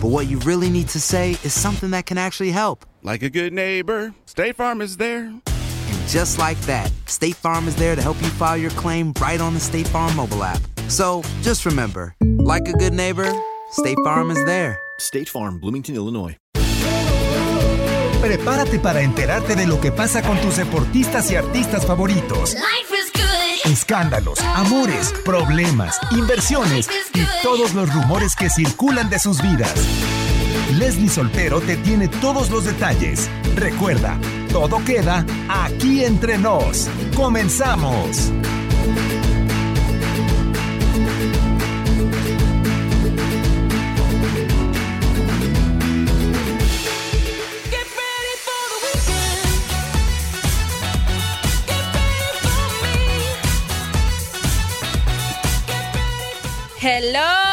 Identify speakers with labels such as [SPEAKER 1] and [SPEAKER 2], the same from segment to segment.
[SPEAKER 1] but what you really need to say is something that can actually help.
[SPEAKER 2] Like a good neighbor, State Farm is there.
[SPEAKER 1] And just like that, State Farm is there to help you file your claim right on the State Farm mobile app. So just remember, like a good neighbor, State Farm is there.
[SPEAKER 3] State Farm, Bloomington, Illinois.
[SPEAKER 4] Prepárate para enterarte de lo que pasa con tus deportistas y artistas favoritos. Escándalos, amores, problemas, inversiones y todos los rumores que circulan de sus vidas. Leslie Soltero te tiene todos los detalles. Recuerda, todo queda aquí entre nos. Comenzamos.
[SPEAKER 5] Hello,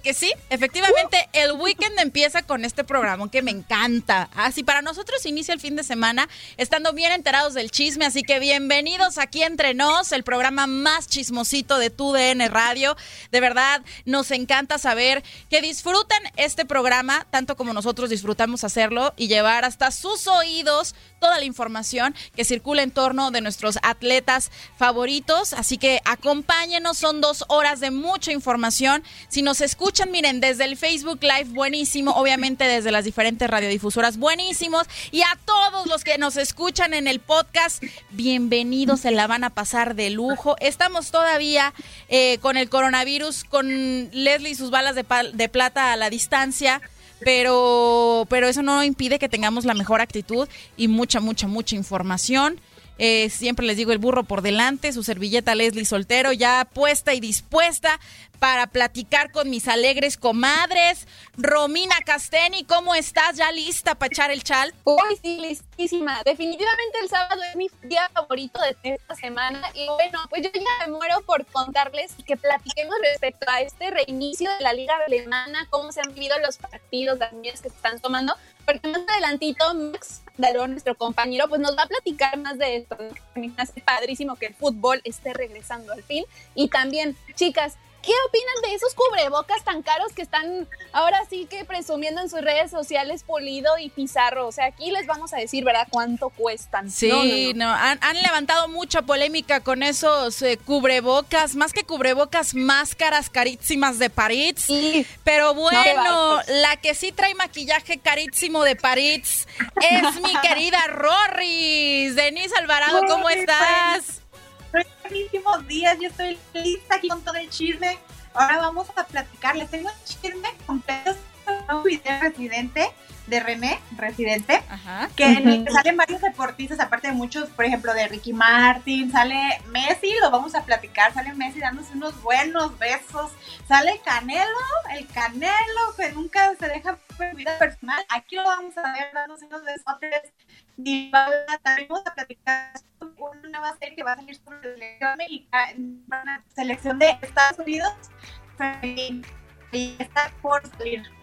[SPEAKER 5] Porque sí, efectivamente, el weekend empieza con este programa que me encanta. Así para nosotros inicia el fin de semana estando bien enterados del chisme. Así que bienvenidos aquí entre nos, el programa más chismosito de tu DN Radio. De verdad, nos encanta saber que disfruten este programa tanto como nosotros disfrutamos hacerlo y llevar hasta sus oídos toda la información que circula en torno de nuestros atletas favoritos. Así que acompáñenos, son dos horas de mucha información. Si nos escuchan, miren, desde el Facebook Live, buenísimo. Obviamente desde las diferentes radiodifusoras, buenísimos. Y a todos los que nos escuchan en el podcast, bienvenidos, se la van a pasar de lujo. Estamos todavía eh, con el coronavirus, con Leslie y sus balas de, de plata a la distancia pero, pero eso no impide que tengamos la mejor actitud y mucha, mucha, mucha información. Eh, siempre les digo el burro por delante, su servilleta Leslie Soltero ya puesta y dispuesta para platicar con mis alegres comadres. Romina Casteni, ¿cómo estás? ¿Ya lista para echar el chal?
[SPEAKER 6] Uy, sí, listísima. Definitivamente el sábado es mi día favorito de esta semana. Y bueno, pues yo ya me muero por contarles que platiquemos respecto a este reinicio de la Liga Alemana, cómo se han vivido los partidos, las medidas que se están tomando. Porque más adelantito, Max Darón, nuestro compañero, pues nos va a platicar más de esto. me hace padrísimo que el fútbol esté regresando al fin. Y también, chicas, ¿Qué opinan de esos cubrebocas tan caros que están ahora sí que presumiendo en sus redes sociales Pulido y Pizarro? O sea, aquí les vamos a decir, ¿verdad? ¿Cuánto cuestan?
[SPEAKER 5] Sí,
[SPEAKER 6] No,
[SPEAKER 5] no,
[SPEAKER 6] no, no.
[SPEAKER 5] Han, han levantado mucha polémica con esos eh, cubrebocas, más que cubrebocas, máscaras carísimas de París.
[SPEAKER 6] Sí.
[SPEAKER 5] Pero bueno, la que sí trae maquillaje carísimo de París es mi querida Rorris. Denise Alvarado, ¿cómo estás?
[SPEAKER 7] Buenísimos días, yo estoy lista aquí con todo el chisme. Ahora vamos a platicar. Les tengo el chisme completo. Un video residente de René, residente,
[SPEAKER 5] Ajá.
[SPEAKER 7] que en el que salen varios deportistas, aparte de muchos, por ejemplo, de Ricky Martin, sale Messi, lo vamos a platicar, sale Messi dándose unos buenos besos, sale Canelo, el Canelo, que nunca se deja por vida personal, aquí lo vamos a ver dándose unos besotes, y también vamos a platicar una nueva serie que va a salir sobre la selección mexicana, selección de Estados Unidos, y está por salir.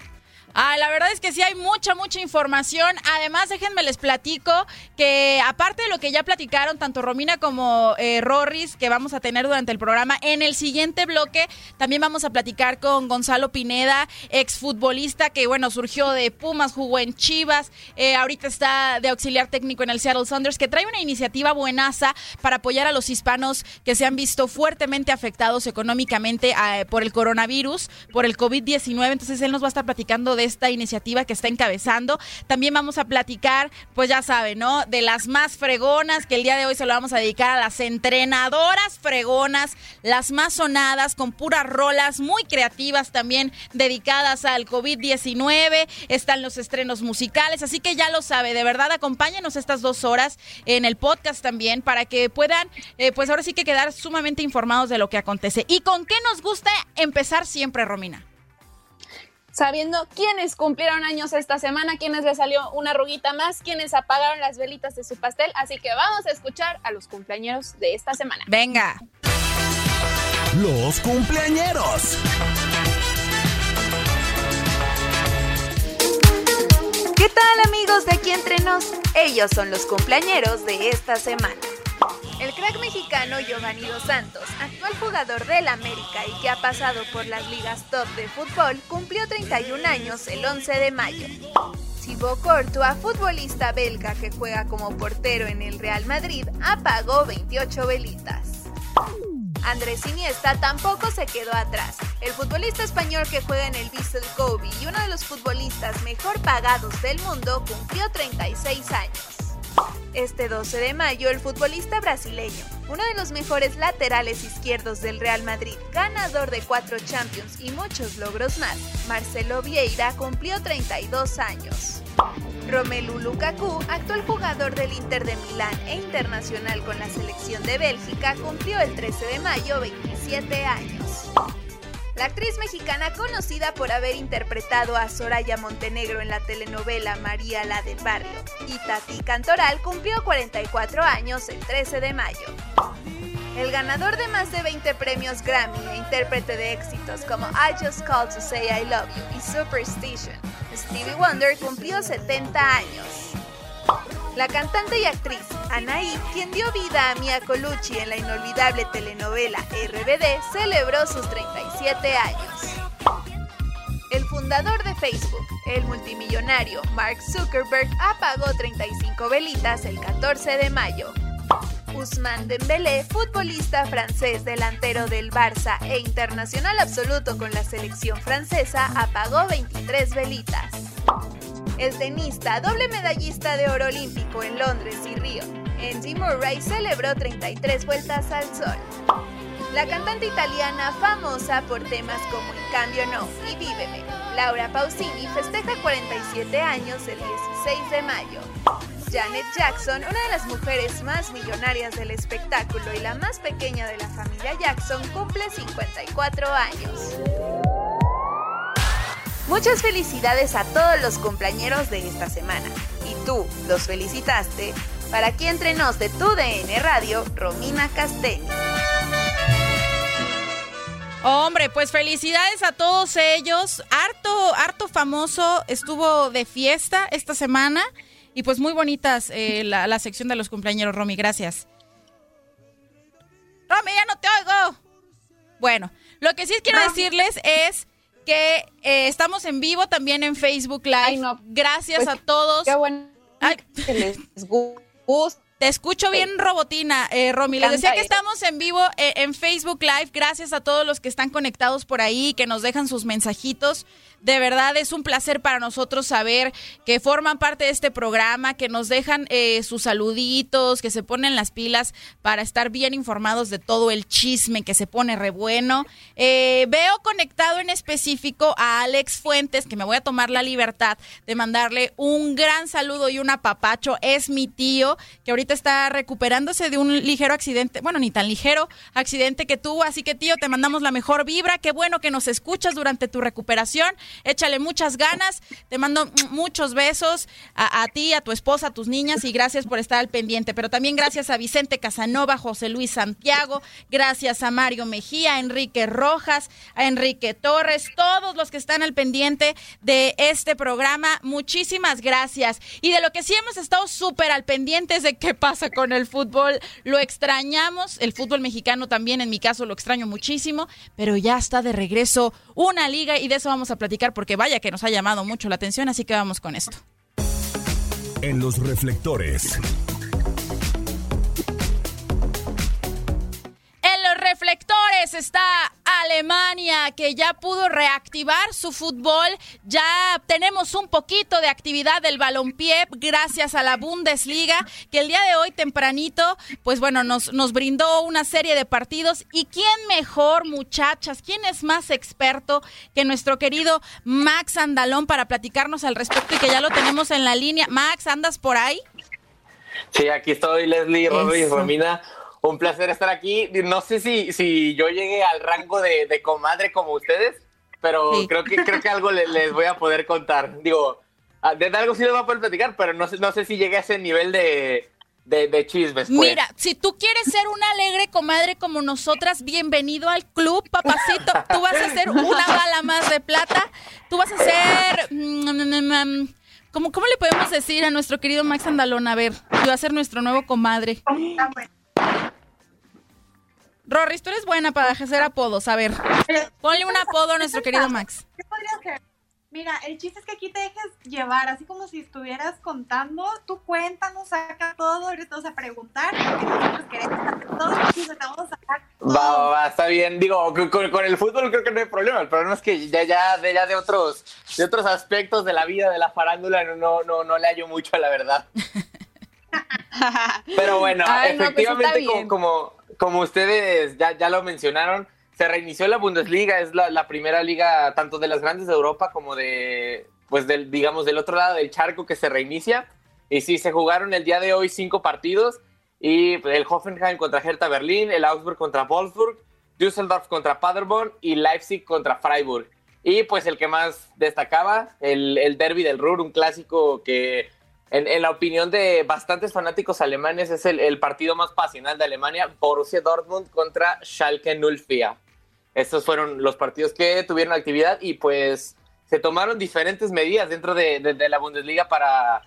[SPEAKER 5] Ah, la verdad es que sí hay mucha, mucha información. Además, déjenme les platico que aparte de lo que ya platicaron tanto Romina como eh, Rorris, que vamos a tener durante el programa, en el siguiente bloque también vamos a platicar con Gonzalo Pineda, exfutbolista que, bueno, surgió de Pumas, jugó en Chivas, eh, ahorita está de auxiliar técnico en el Seattle Saunders, que trae una iniciativa buenaza para apoyar a los hispanos que se han visto fuertemente afectados económicamente eh, por el coronavirus, por el COVID-19. Entonces, él nos va a estar platicando de esta iniciativa que está encabezando. También vamos a platicar, pues ya saben, ¿no? De las más fregonas, que el día de hoy se lo vamos a dedicar a las entrenadoras fregonas, las más sonadas, con puras rolas muy creativas también dedicadas al COVID-19. Están los estrenos musicales, así que ya lo sabe, de verdad acompáñenos estas dos horas en el podcast también para que puedan, eh, pues ahora sí que quedar sumamente informados de lo que acontece. ¿Y con qué nos gusta empezar siempre, Romina?
[SPEAKER 6] Sabiendo quiénes cumplieron años esta semana, quiénes les salió una ruguita más, quiénes apagaron las velitas de su pastel. Así que vamos a escuchar a los cumpleañeros de esta semana.
[SPEAKER 5] Venga.
[SPEAKER 4] Los cumpleañeros.
[SPEAKER 8] ¿Qué tal amigos de aquí entre nos? Ellos son los cumpleañeros de esta semana. El crack mexicano Giovanni Dos Santos, actual jugador del América y que ha pasado por las ligas top de fútbol, cumplió 31 años el 11 de mayo. Thibaut Courtois, futbolista belga que juega como portero en el Real Madrid, apagó 28 velitas. Andrés Iniesta tampoco se quedó atrás. El futbolista español que juega en el Vissel Kobe y uno de los futbolistas mejor pagados del mundo cumplió 36 años. Este 12 de mayo, el futbolista brasileño, uno de los mejores laterales izquierdos del Real Madrid, ganador de cuatro Champions y muchos logros más, Marcelo Vieira cumplió 32 años. Romelu Lukaku, actual jugador del Inter de Milán e internacional con la selección de Bélgica, cumplió el 13 de mayo 27 años. La actriz mexicana conocida por haber interpretado a Soraya Montenegro en la telenovela María la del Barrio, Itati Cantoral cumplió 44 años el 13 de mayo. El ganador de más de 20 premios Grammy e intérprete de éxitos como I Just Called to Say I Love You y Superstition, Stevie Wonder cumplió 70 años. La cantante y actriz Anaí, quien dio vida a Mia Colucci en la inolvidable telenovela RBD, celebró sus 37 años. El fundador de Facebook, el multimillonario Mark Zuckerberg, apagó 35 velitas el 14 de mayo. Ousmane Dembélé, futbolista francés delantero del Barça e internacional absoluto con la selección francesa, apagó 23 velitas. El tenista, doble medallista de oro olímpico en Londres y Río, Andy Murray celebró 33 vueltas al sol. La cantante italiana famosa por temas como En cambio no y Víveme, Laura Pausini festeja 47 años el 16 de mayo. Janet Jackson, una de las mujeres más millonarias del espectáculo y la más pequeña de la familia Jackson, cumple 54 años. Muchas felicidades a todos los compañeros de esta semana. Y tú, los felicitaste. Para aquí entre nos de tu DN Radio, Romina Castelli.
[SPEAKER 5] Hombre, pues felicidades a todos ellos. Harto, harto famoso estuvo de fiesta esta semana. Y pues muy bonitas eh, la, sección de los cumpleaños, Romy. Gracias. Romy, ya no te oigo. Bueno, lo que sí quiero decirles es que eh, estamos en vivo también en Facebook Live. Gracias pues, a todos.
[SPEAKER 6] Qué bueno que les gusta.
[SPEAKER 5] Te escucho bien, Robotina. Eh, Romy, les decía que estamos en vivo eh, en Facebook Live. Gracias a todos los que están conectados por ahí, que nos dejan sus mensajitos. De verdad es un placer para nosotros saber que forman parte de este programa, que nos dejan eh, sus saluditos, que se ponen las pilas para estar bien informados de todo el chisme que se pone re bueno. Eh, veo conectado en específico a Alex Fuentes, que me voy a tomar la libertad de mandarle un gran saludo y un apapacho. Es mi tío, que ahorita está recuperándose de un ligero accidente, bueno, ni tan ligero accidente que tuvo, así que tío, te mandamos la mejor vibra, qué bueno que nos escuchas durante tu recuperación, échale muchas ganas, te mando muchos besos a, ti, a tu esposa, a tus niñas y gracias por estar al pendiente, pero también gracias a Vicente Casanova, José Luis Santiago, gracias a Mario Mejía, a Enrique Rojas, a Enrique Torres, todos los que están al pendiente de este programa, muchísimas gracias. Y de lo que sí hemos estado súper al pendiente es de qué pasa con el fútbol, lo extrañamos, el fútbol mexicano también en mi caso lo extraño muchísimo, pero ya está de regreso una liga y de eso vamos a platicar porque vaya que nos ha llamado mucho la atención, así que vamos con esto.
[SPEAKER 4] En los reflectores.
[SPEAKER 5] Reflectores está Alemania, que ya pudo reactivar su fútbol. Ya tenemos un poquito de actividad del balompié gracias a la Bundesliga, que el día de hoy tempranito, pues bueno, nos, nos brindó una serie de partidos. ¿Y quién mejor, muchachas? ¿Quién es más experto que nuestro querido Max Andalón para platicarnos al respecto y que ya lo tenemos en la línea? Max, ¿andas por ahí?
[SPEAKER 9] Sí, aquí estoy, Leslie, Robbie, Romina. Un placer estar aquí. No sé si, si yo llegué al rango de, comadre como ustedes, pero creo que creo que algo les, voy a poder contar. Digo, ah, de algo sí les voy a poder platicar, pero no sé, no sé si llegué a ese nivel de, de, chismes. Pues.
[SPEAKER 5] Mira, si tú quieres ser una alegre comadre como nosotras, bienvenido al club, papacito. Tú vas a ser una bala más de plata. Tú vas a ser... Mm, ¿Cómo, ¿Cómo le podemos decir a nuestro querido Max Andalón? A ver, va a ser nuestro nuevo comadre. Rorris, tú eres buena para hacer apodos. A ver, ponle un apodo a nuestro querido Max.
[SPEAKER 7] ¿Qué podría ser? Mira, el chiste es que aquí te dejes llevar, así como si estuvieras contando, tú cuéntanos, saca todo, ahorita vamos a preguntar, porque nosotros queremos todo, te vamos a sacar todo.
[SPEAKER 9] Va, va, está bien, digo, con, el fútbol creo que no hay problema, el problema es que ya, ya, de, ya de otros, de otros aspectos de la vida, de la farándula, no, no, no le hallo mucho a la verdad. Pero bueno, pues efectivamente, como, como, ustedes ya, ya lo mencionaron, se reinició la Bundesliga, es la, primera liga tanto de las grandes de Europa como de, pues del, digamos, del otro lado del charco que se reinicia. Y sí, se jugaron el día de hoy cinco partidos y el Hoffenheim contra Hertha Berlín, el Augsburg contra Wolfsburg, Düsseldorf contra Paderborn y Leipzig contra Freiburg. Y pues el que más destacaba, el, el derby del Ruhr, un clásico que en, la opinión de bastantes fanáticos alemanes, es el, partido más pasional de Alemania, Borussia Dortmund contra Schalke 04. Estos fueron los partidos que tuvieron actividad y pues se tomaron diferentes medidas dentro de, la Bundesliga para,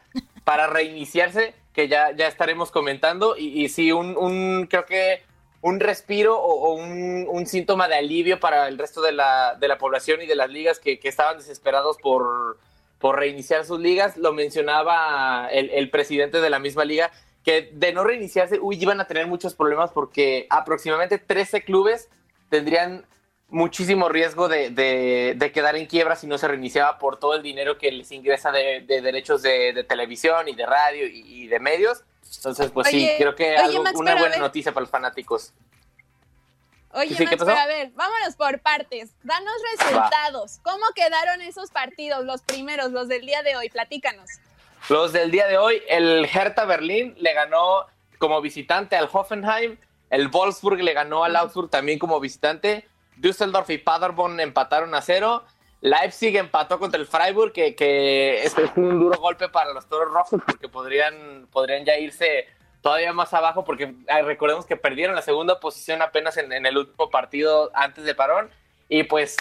[SPEAKER 9] para reiniciarse, que ya, ya estaremos comentando. Y, sí, un, creo que un respiro o, un, síntoma de alivio para el resto de la, de la población y de las ligas que estaban desesperados por por reiniciar sus ligas. Lo mencionaba el, presidente de la misma liga, que de no reiniciarse, uy, iban a tener muchos problemas porque aproximadamente 13 clubes tendrían muchísimo riesgo de, quedar en quiebra si no se reiniciaba por todo el dinero que les ingresa de, derechos de, televisión y de radio y, de medios. Entonces, pues sí, creo que algo, una buena noticia para los fanáticos.
[SPEAKER 6] Oye, a ver, vámonos por partes. Danos resultados. ¿Cómo quedaron esos partidos, los primeros, los del día de hoy? Platícanos.
[SPEAKER 9] Los del día de hoy, el Hertha Berlín le ganó como visitante al Hoffenheim, el Wolfsburg le ganó al Augsburg también como visitante, Düsseldorf y Paderborn empataron a cero, Leipzig empató contra el Freiburg, que, que es un duro golpe para los Toros Rojos porque podrían, podrían ya irse todavía más abajo porque recordemos que perdieron la segunda posición apenas en, el último partido antes de parón y pues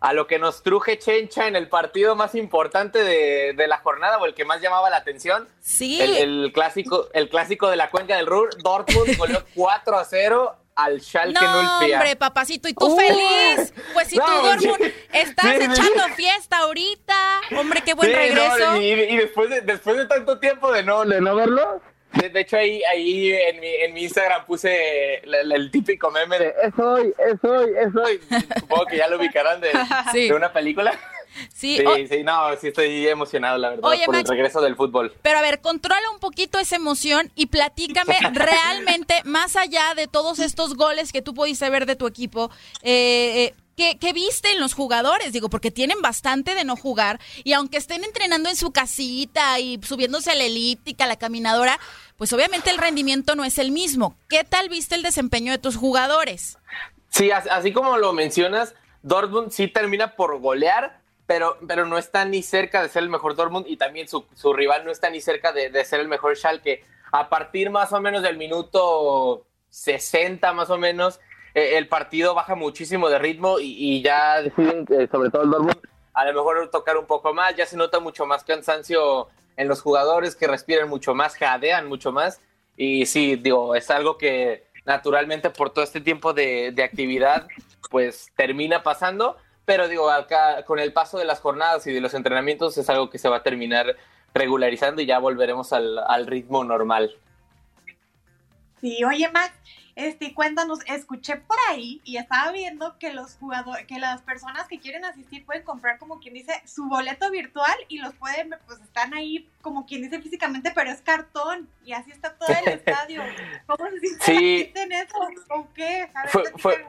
[SPEAKER 9] a lo que nos truje Chencha en el partido más importante de, la jornada o el que más llamaba la atención.
[SPEAKER 5] Sí.
[SPEAKER 9] El, clásico, el clásico de la cuenca del Ruhr, Dortmund goleó 4 a 0 al Schalke
[SPEAKER 5] no, hombre, papacito, ¿y tú feliz? Pues si tú, Dortmund, estás echando fiesta ahorita. Hombre, qué buen regreso.
[SPEAKER 9] y, después, de, después de tanto tiempo de no, de no verlo, de, hecho, ahí, ahí en, mi, en mi Instagram puse el, típico meme de es hoy, es hoy, es hoy. Supongo que ya lo ubicarán de, de una película. Sí, sí, no, sí estoy emocionado, la verdad, por el regreso del fútbol.
[SPEAKER 5] Pero a ver, controla un poquito esa emoción y platícame realmente, más allá de todos estos goles que tú pudiste ver de tu equipo, eh, eh, ¿Qué, ¿Qué, viste en los jugadores? Digo, porque tienen bastante de no jugar y aunque estén entrenando en su casita y subiéndose a la elíptica, a la caminadora, pues obviamente el rendimiento no es el mismo. ¿Qué tal viste el desempeño de tus jugadores?
[SPEAKER 9] Sí, así como lo mencionas, Dortmund sí termina por golear, pero, pero no está ni cerca de ser el mejor Dortmund y también su, su rival no está ni cerca de, de, ser el mejor Schalke. A partir más o menos del minuto 60 más o menos, eh, el partido baja muchísimo de ritmo y, y ya deciden, eh, sobre todo el Dortmund, a lo mejor tocar un poco más, ya se nota mucho más cansancio en los jugadores que respiran mucho más, jadean mucho más. Y sí, digo, es algo que naturalmente por todo este tiempo de, de actividad pues termina pasando, pero digo, acá con el paso de las jornadas y de los entrenamientos es algo que se va a terminar regularizando y ya volveremos al, al ritmo normal.
[SPEAKER 7] Sí, oye Max, este, cuéntanos, escuché por ahí y estaba viendo que los jugadores, que las personas que quieren asistir pueden comprar como quien dice su boleto virtual y los pueden, pues están ahí como quien dice físicamente, pero es cartón y así está todo el estadio. ¿Cómo se siente
[SPEAKER 9] sí.
[SPEAKER 7] en eso? ¿O qué? A ver,
[SPEAKER 9] fue, fue,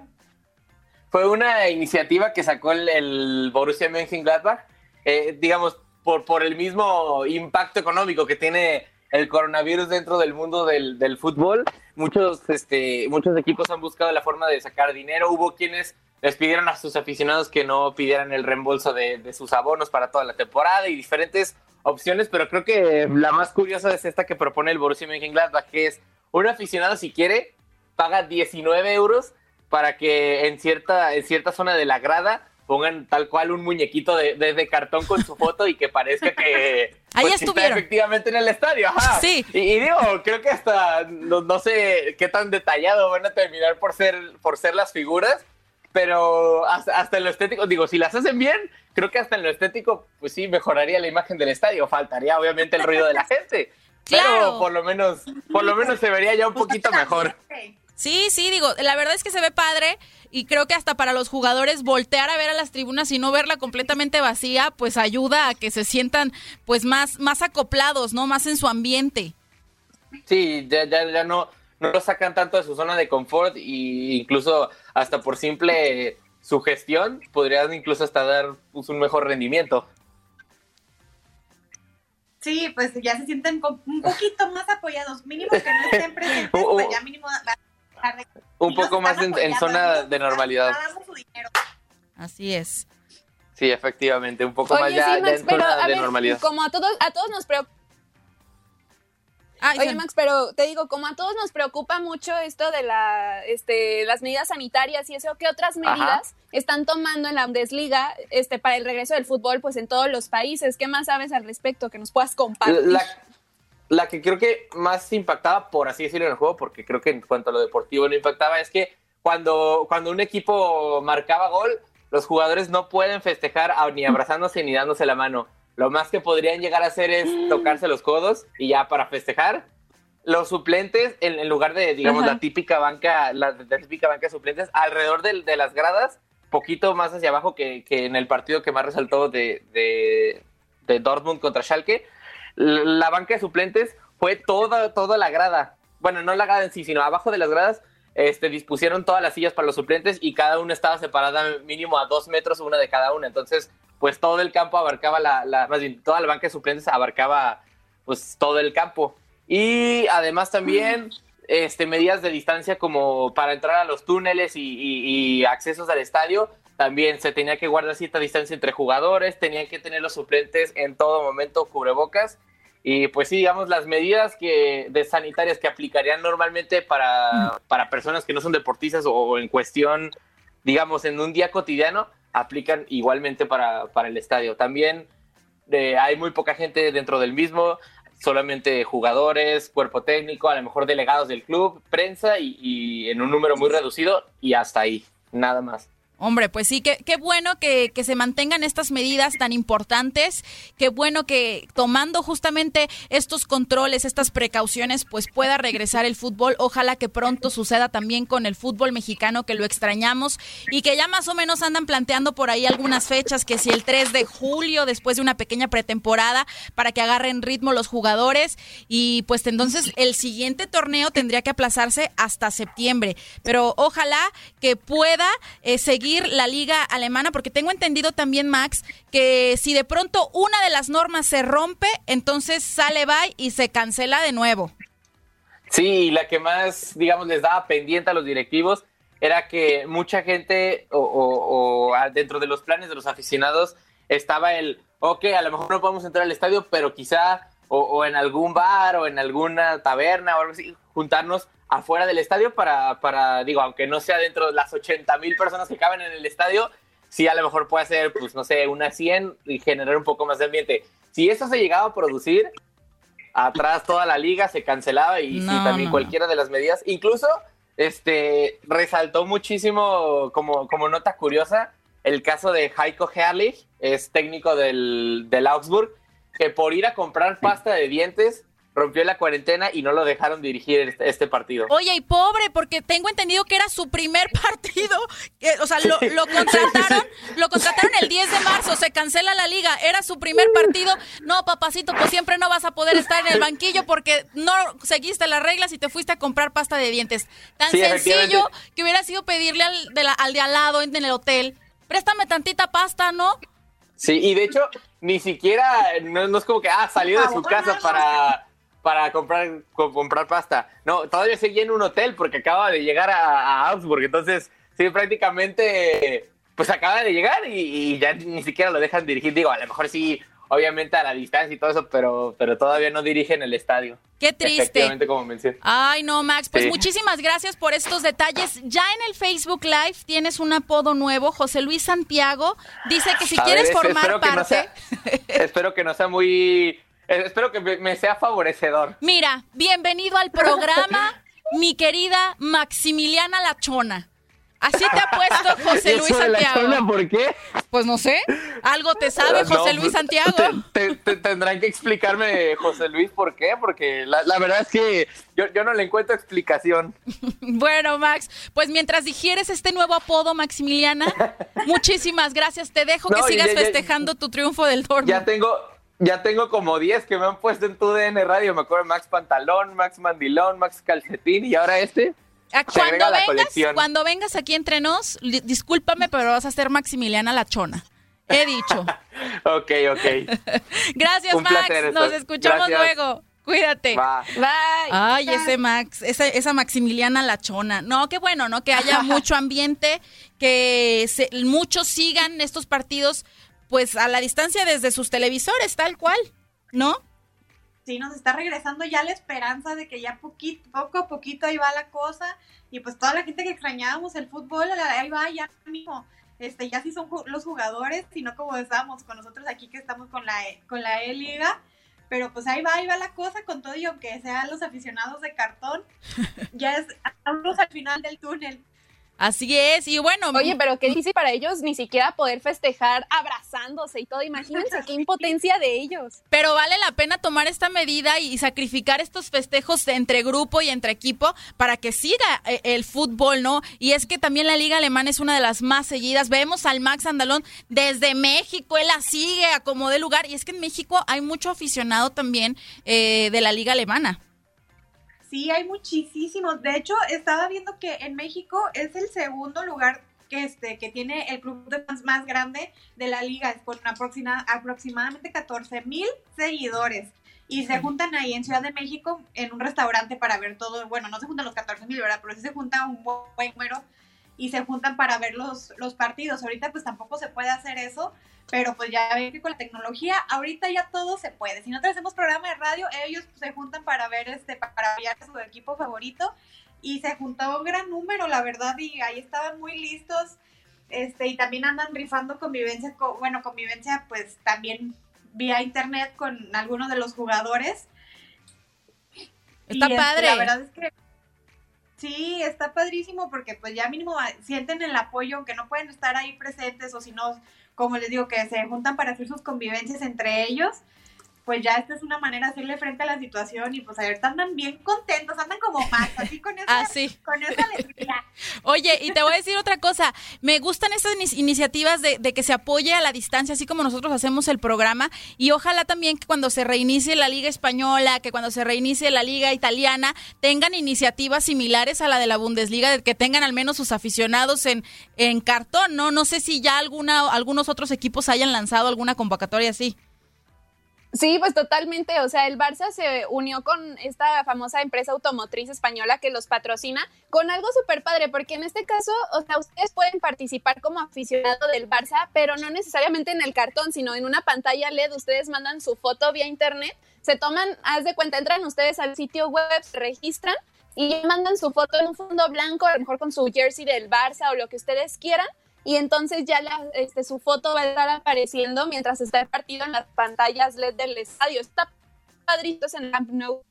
[SPEAKER 9] fue, una iniciativa que sacó el, el Borussia Mönchengladbach, eh, digamos, por, por el mismo impacto económico que tiene el coronavirus dentro del mundo del, del, fútbol. Muchos, este, muchos equipos han buscado la forma de sacar dinero. Hubo quienes les pidieron a sus aficionados que no pidieran el reembolso de, de, sus abonos para toda la temporada y diferentes opciones, pero creo que la más curiosa es esta que propone el Borussia Mönchengladbach, que es un aficionado si quiere paga 19 euros para que en cierta, en cierta zona de la grada pongan tal cual un muñequito de, de, de, cartón con su foto y que parezca que
[SPEAKER 5] Ahí
[SPEAKER 9] pues,
[SPEAKER 5] estuvieron.
[SPEAKER 9] está efectivamente en el estadio. Ajá.
[SPEAKER 5] Sí.
[SPEAKER 9] Y, y, digo, creo que hasta no, no, sé qué tan detallado van a terminar por ser, por ser las figuras, pero hasta, hasta en lo estético, digo, si las hacen bien, creo que hasta en lo estético, pues sí, mejoraría la imagen del estadio. Faltaría obviamente el ruido de la gente.
[SPEAKER 5] Claro.
[SPEAKER 9] Pero por lo menos, por lo menos se vería ya un poquito mejor.
[SPEAKER 5] Sí, sí, digo, la verdad es que se ve padre y creo que hasta para los jugadores voltear a ver a las tribunas y no verla completamente vacía, pues ayuda a que se sientan pues más, más acoplados, ¿no? Más en su ambiente.
[SPEAKER 9] Sí, ya, ya, ya no, no lo sacan tanto de su zona de confort y incluso hasta por simple sugestión podrían incluso hasta dar pues, un mejor rendimiento.
[SPEAKER 7] Sí, pues ya se sienten un poquito más apoyados, mínimo que no estén presentes, pues ya mínimo
[SPEAKER 9] un poco más en, en, zona de normalidad.
[SPEAKER 5] Así es.
[SPEAKER 9] Sí, efectivamente, un poco
[SPEAKER 6] Oye,
[SPEAKER 9] más ya,
[SPEAKER 6] sí, Max,
[SPEAKER 9] ya en
[SPEAKER 6] pero,
[SPEAKER 9] zona
[SPEAKER 6] a
[SPEAKER 9] de
[SPEAKER 6] ver,
[SPEAKER 9] normalidad.
[SPEAKER 6] Como a todos, a todos nos preocupa.
[SPEAKER 5] Ay,
[SPEAKER 6] Oye. Max, pero te digo, como a todos nos preocupa mucho esto de la, este, las medidas sanitarias y eso, ¿qué otras medidas
[SPEAKER 9] Ajá.
[SPEAKER 6] están tomando en la Bundesliga este, para el regreso del fútbol pues en todos los países? ¿Qué más sabes al respecto que nos puedas compartir?
[SPEAKER 9] La, la que creo que más impactaba, por así decirlo, en el juego, porque creo que en cuanto a lo deportivo no impactaba, es que cuando, cuando un equipo marcaba gol, los jugadores no pueden festejar ni abrazándose ni dándose la mano. Lo más que podrían llegar a hacer es tocarse los codos y ya para festejar. Los suplentes, en, en lugar de, digamos,
[SPEAKER 6] Ajá.
[SPEAKER 9] la típica banca, la, la, típica banca de suplentes, alrededor de, de, las gradas, poquito más hacia abajo que, que en el partido que más resaltó de, de, de Dortmund contra Schalke, la banca de suplentes fue toda, toda la grada. Bueno, no la grada en sí, sino abajo de las gradas este, dispusieron todas las sillas para los suplentes y cada una estaba separada mínimo a dos metros una de cada una. Entonces, pues todo el campo abarcaba la, más bien, toda la banca de suplentes abarcaba pues todo el campo. Y además también este, medidas de distancia como para entrar a los túneles y, y accesos al estadio. También se tenía que guardar cierta distancia entre jugadores, tenían que tener los suplentes en todo momento cubrebocas. Y pues sí, digamos, las medidas que, de sanitarias que aplicarían normalmente para, para personas que no son deportistas o, o en cuestión, digamos, en un día cotidiano, aplican igualmente para, para el estadio. También eh, hay muy poca gente dentro del mismo, solamente jugadores, cuerpo técnico, a lo mejor delegados del club, prensa y, y en un número muy reducido y hasta ahí, nada más.
[SPEAKER 5] Hombre, pues sí, qué, qué bueno que, que, se mantengan estas medidas tan importantes, qué bueno que tomando justamente estos controles, estas precauciones, pues pueda regresar el fútbol. Ojalá que pronto suceda también con el fútbol mexicano, que lo extrañamos y que ya más o menos andan planteando por ahí algunas fechas, que si el 3 de julio, después de una pequeña pretemporada, para que agarren ritmo los jugadores y pues entonces el siguiente torneo tendría que aplazarse hasta septiembre. Pero ojalá que pueda eh, seguir la liga alemana? Porque tengo entendido también, Max, que si de pronto una de las normas se rompe, entonces sale bye y se cancela de nuevo.
[SPEAKER 9] Sí, la que más, digamos, les daba pendiente a los directivos era que mucha gente o, dentro de los planes de los aficionados estaba el, ok, a lo mejor no podemos entrar al estadio, pero quizá o, en algún bar o en alguna taberna o algo así, juntarnos afuera del estadio para, para digo, aunque no sea dentro de las 80 mil personas que caben en el estadio, sí a lo mejor puede ser, pues no sé, una 100 y generar un poco más de ambiente. Si eso se llegaba a producir, atrás toda la liga se cancelaba y sí, también cualquiera de las medidas, incluso este resaltó muchísimo como, como nota curiosa el caso de Heiko Herrlich, es técnico del, del Augsburg, que por ir a comprar pasta de dientes rompió la cuarentena y no lo dejaron dirigir este, este, partido.
[SPEAKER 5] Oye, y pobre, porque tengo entendido que era su primer partido. o sea, lo, contrataron, lo contrataron el 10 de marzo, se cancela la liga, era su primer partido. No, papacito, pues siempre no vas a poder estar en el banquillo porque no seguiste las reglas y te fuiste a comprar pasta de dientes. Tan sencillo que hubiera sido pedirle al de, al de al lado en el hotel, préstame tantita pasta, ¿no?
[SPEAKER 9] Sí, y de hecho, ni siquiera, no, es como que, ah, salió de su casa para, para comprar, comprar pasta. No, todavía seguía en un hotel porque acaba de llegar a, Augsburg. Entonces, sí, prácticamente, pues acaba de llegar y, ya ni siquiera lo dejan dirigir. Digo, a lo mejor sí, obviamente a la distancia y todo eso, pero, pero todavía no dirigen el estadio.
[SPEAKER 5] Qué triste.
[SPEAKER 9] Efectivamente, como mencioné.
[SPEAKER 5] Ay, no, Max, pues muchísimas gracias por estos detalles. Ya en el Facebook Live tienes un apodo nuevo, José Luis Santiago. Dice que si quieres formar parte.
[SPEAKER 9] espero que no sea muy eh, espero que me sea favorecedor.
[SPEAKER 5] Mira, bienvenido al programa, mi querida Maximiliana Lachona. Así te ha puesto José Luis Santiago.
[SPEAKER 9] ¿Por qué?
[SPEAKER 5] Pues no sé. Algo te sabe José Luis Santiago.
[SPEAKER 9] tendrán que explicarme, José Luis, por qué, porque la, verdad es que yo, no le encuentro explicación.
[SPEAKER 5] bueno, Max, pues mientras digieres este nuevo apodo, Maximiliana, muchísimas gracias. Te dejo que sigas festejando tu triunfo del Dortmund.
[SPEAKER 9] Ya tengo, ya tengo como 10 que me han puesto en tu DN Radio. Me acuerdo Max Pantalón, Max Mandilón, Max Calcetín y ahora este.
[SPEAKER 5] Ah, cuando vengas, cuando vengas aquí entre nos, discúlpame, pero vas a ser Maximiliana La Chona. He dicho.
[SPEAKER 9] ok, ok.
[SPEAKER 5] Gracias, Max. Nos escuchamos luego. Cuídate.
[SPEAKER 6] Bye.
[SPEAKER 5] Ay, ese Max, esa, esa Maximiliana Lachona. No, qué bueno, ¿no? Que haya mucho ambiente, que muchos sigan estos partidos pues a la distancia desde sus televisores, tal cual, ¿no?
[SPEAKER 7] Sí, nos está regresando ya la esperanza de que ya poquito, poco a poquito ahí va la cosa y pues toda la gente que extrañábamos el fútbol, ahí va ya mismo. Este, ya sí son los jugadores, sino como estábamos con nosotros aquí que estamos con la, con la E-Liga, pero pues ahí va, ahí va la cosa con todo y aunque sean los aficionados de cartón, ya es al final del túnel.
[SPEAKER 5] Así es, y bueno.
[SPEAKER 6] Oye, pero qué difícil para ellos ni siquiera poder festejar abrazándose y todo. Imagínense qué impotencia de ellos.
[SPEAKER 5] Pero vale la pena tomar esta medida y sacrificar estos festejos entre grupo y entre equipo para que siga eh, el fútbol, ¿no? Y es que también la Liga Alemana es una de las más seguidas. Vemos al Max Andalón desde México, él la sigue a como de lugar. Y es que en México hay mucho aficionado también eh, de la Liga Alemana.
[SPEAKER 7] Sí, hay muchísimos. De hecho, estaba viendo que en México es el segundo lugar que, este, que tiene el club de fans más grande de la liga, es con aproximadamente 14 mil seguidores. Y se juntan ahí en Ciudad de México en un restaurante para ver todo. Bueno, no se juntan los 14 mil, ¿verdad? Pero sí se junta un buen número y se juntan para ver los, los partidos. Ahorita pues tampoco se puede hacer eso, pero pues ya ven que con la tecnología ahorita ya todo se puede. Si no hacemos programa de radio, ellos se juntan para ver este, para ver a su equipo favorito y se juntó un gran número, la verdad, y ahí estaban muy listos. Este, y también andan rifando convivencia, bueno, convivencia pues también vía internet con algunos de los jugadores.
[SPEAKER 5] Está este, padre.
[SPEAKER 7] la verdad es que Sí, está padrísimo porque pues ya mínimo sienten el apoyo, aunque no pueden estar ahí presentes o si no, como les digo, que se juntan para hacer sus convivencias entre ellos. Pues ya esta es una manera de hacerle frente a la situación y pues ahorita andan bien contentos, andan como más, así con esa,
[SPEAKER 5] ah,
[SPEAKER 7] con esa alegría.
[SPEAKER 5] Oye, y te voy a decir otra cosa, me gustan estas iniciativas de, de, que se apoye a la distancia, así como nosotros hacemos el programa, y ojalá también que cuando se reinicie la Liga Española, que cuando se reinicie la Liga Italiana, tengan iniciativas similares a la de la Bundesliga, de que tengan al menos sus aficionados en, en cartón, ¿no? No sé si ya alguna, algunos otros equipos hayan lanzado alguna convocatoria así.
[SPEAKER 6] Sí, pues totalmente. O sea, el Barça se unió con esta famosa empresa automotriz española que los patrocina con algo súper padre, porque en este caso, o sea, ustedes pueden participar como aficionado del Barça, pero no necesariamente en el cartón, sino en una pantalla LED. Ustedes mandan su foto vía internet, se toman, haz de cuenta, entran ustedes al sitio web, se registran y mandan su foto en un fondo blanco, a lo mejor con su jersey del Barça o lo que ustedes quieran y entonces ya la, este, su foto va a estar apareciendo mientras está el partido en las pantallas LED del estadio. Está padrito en Camp Nou.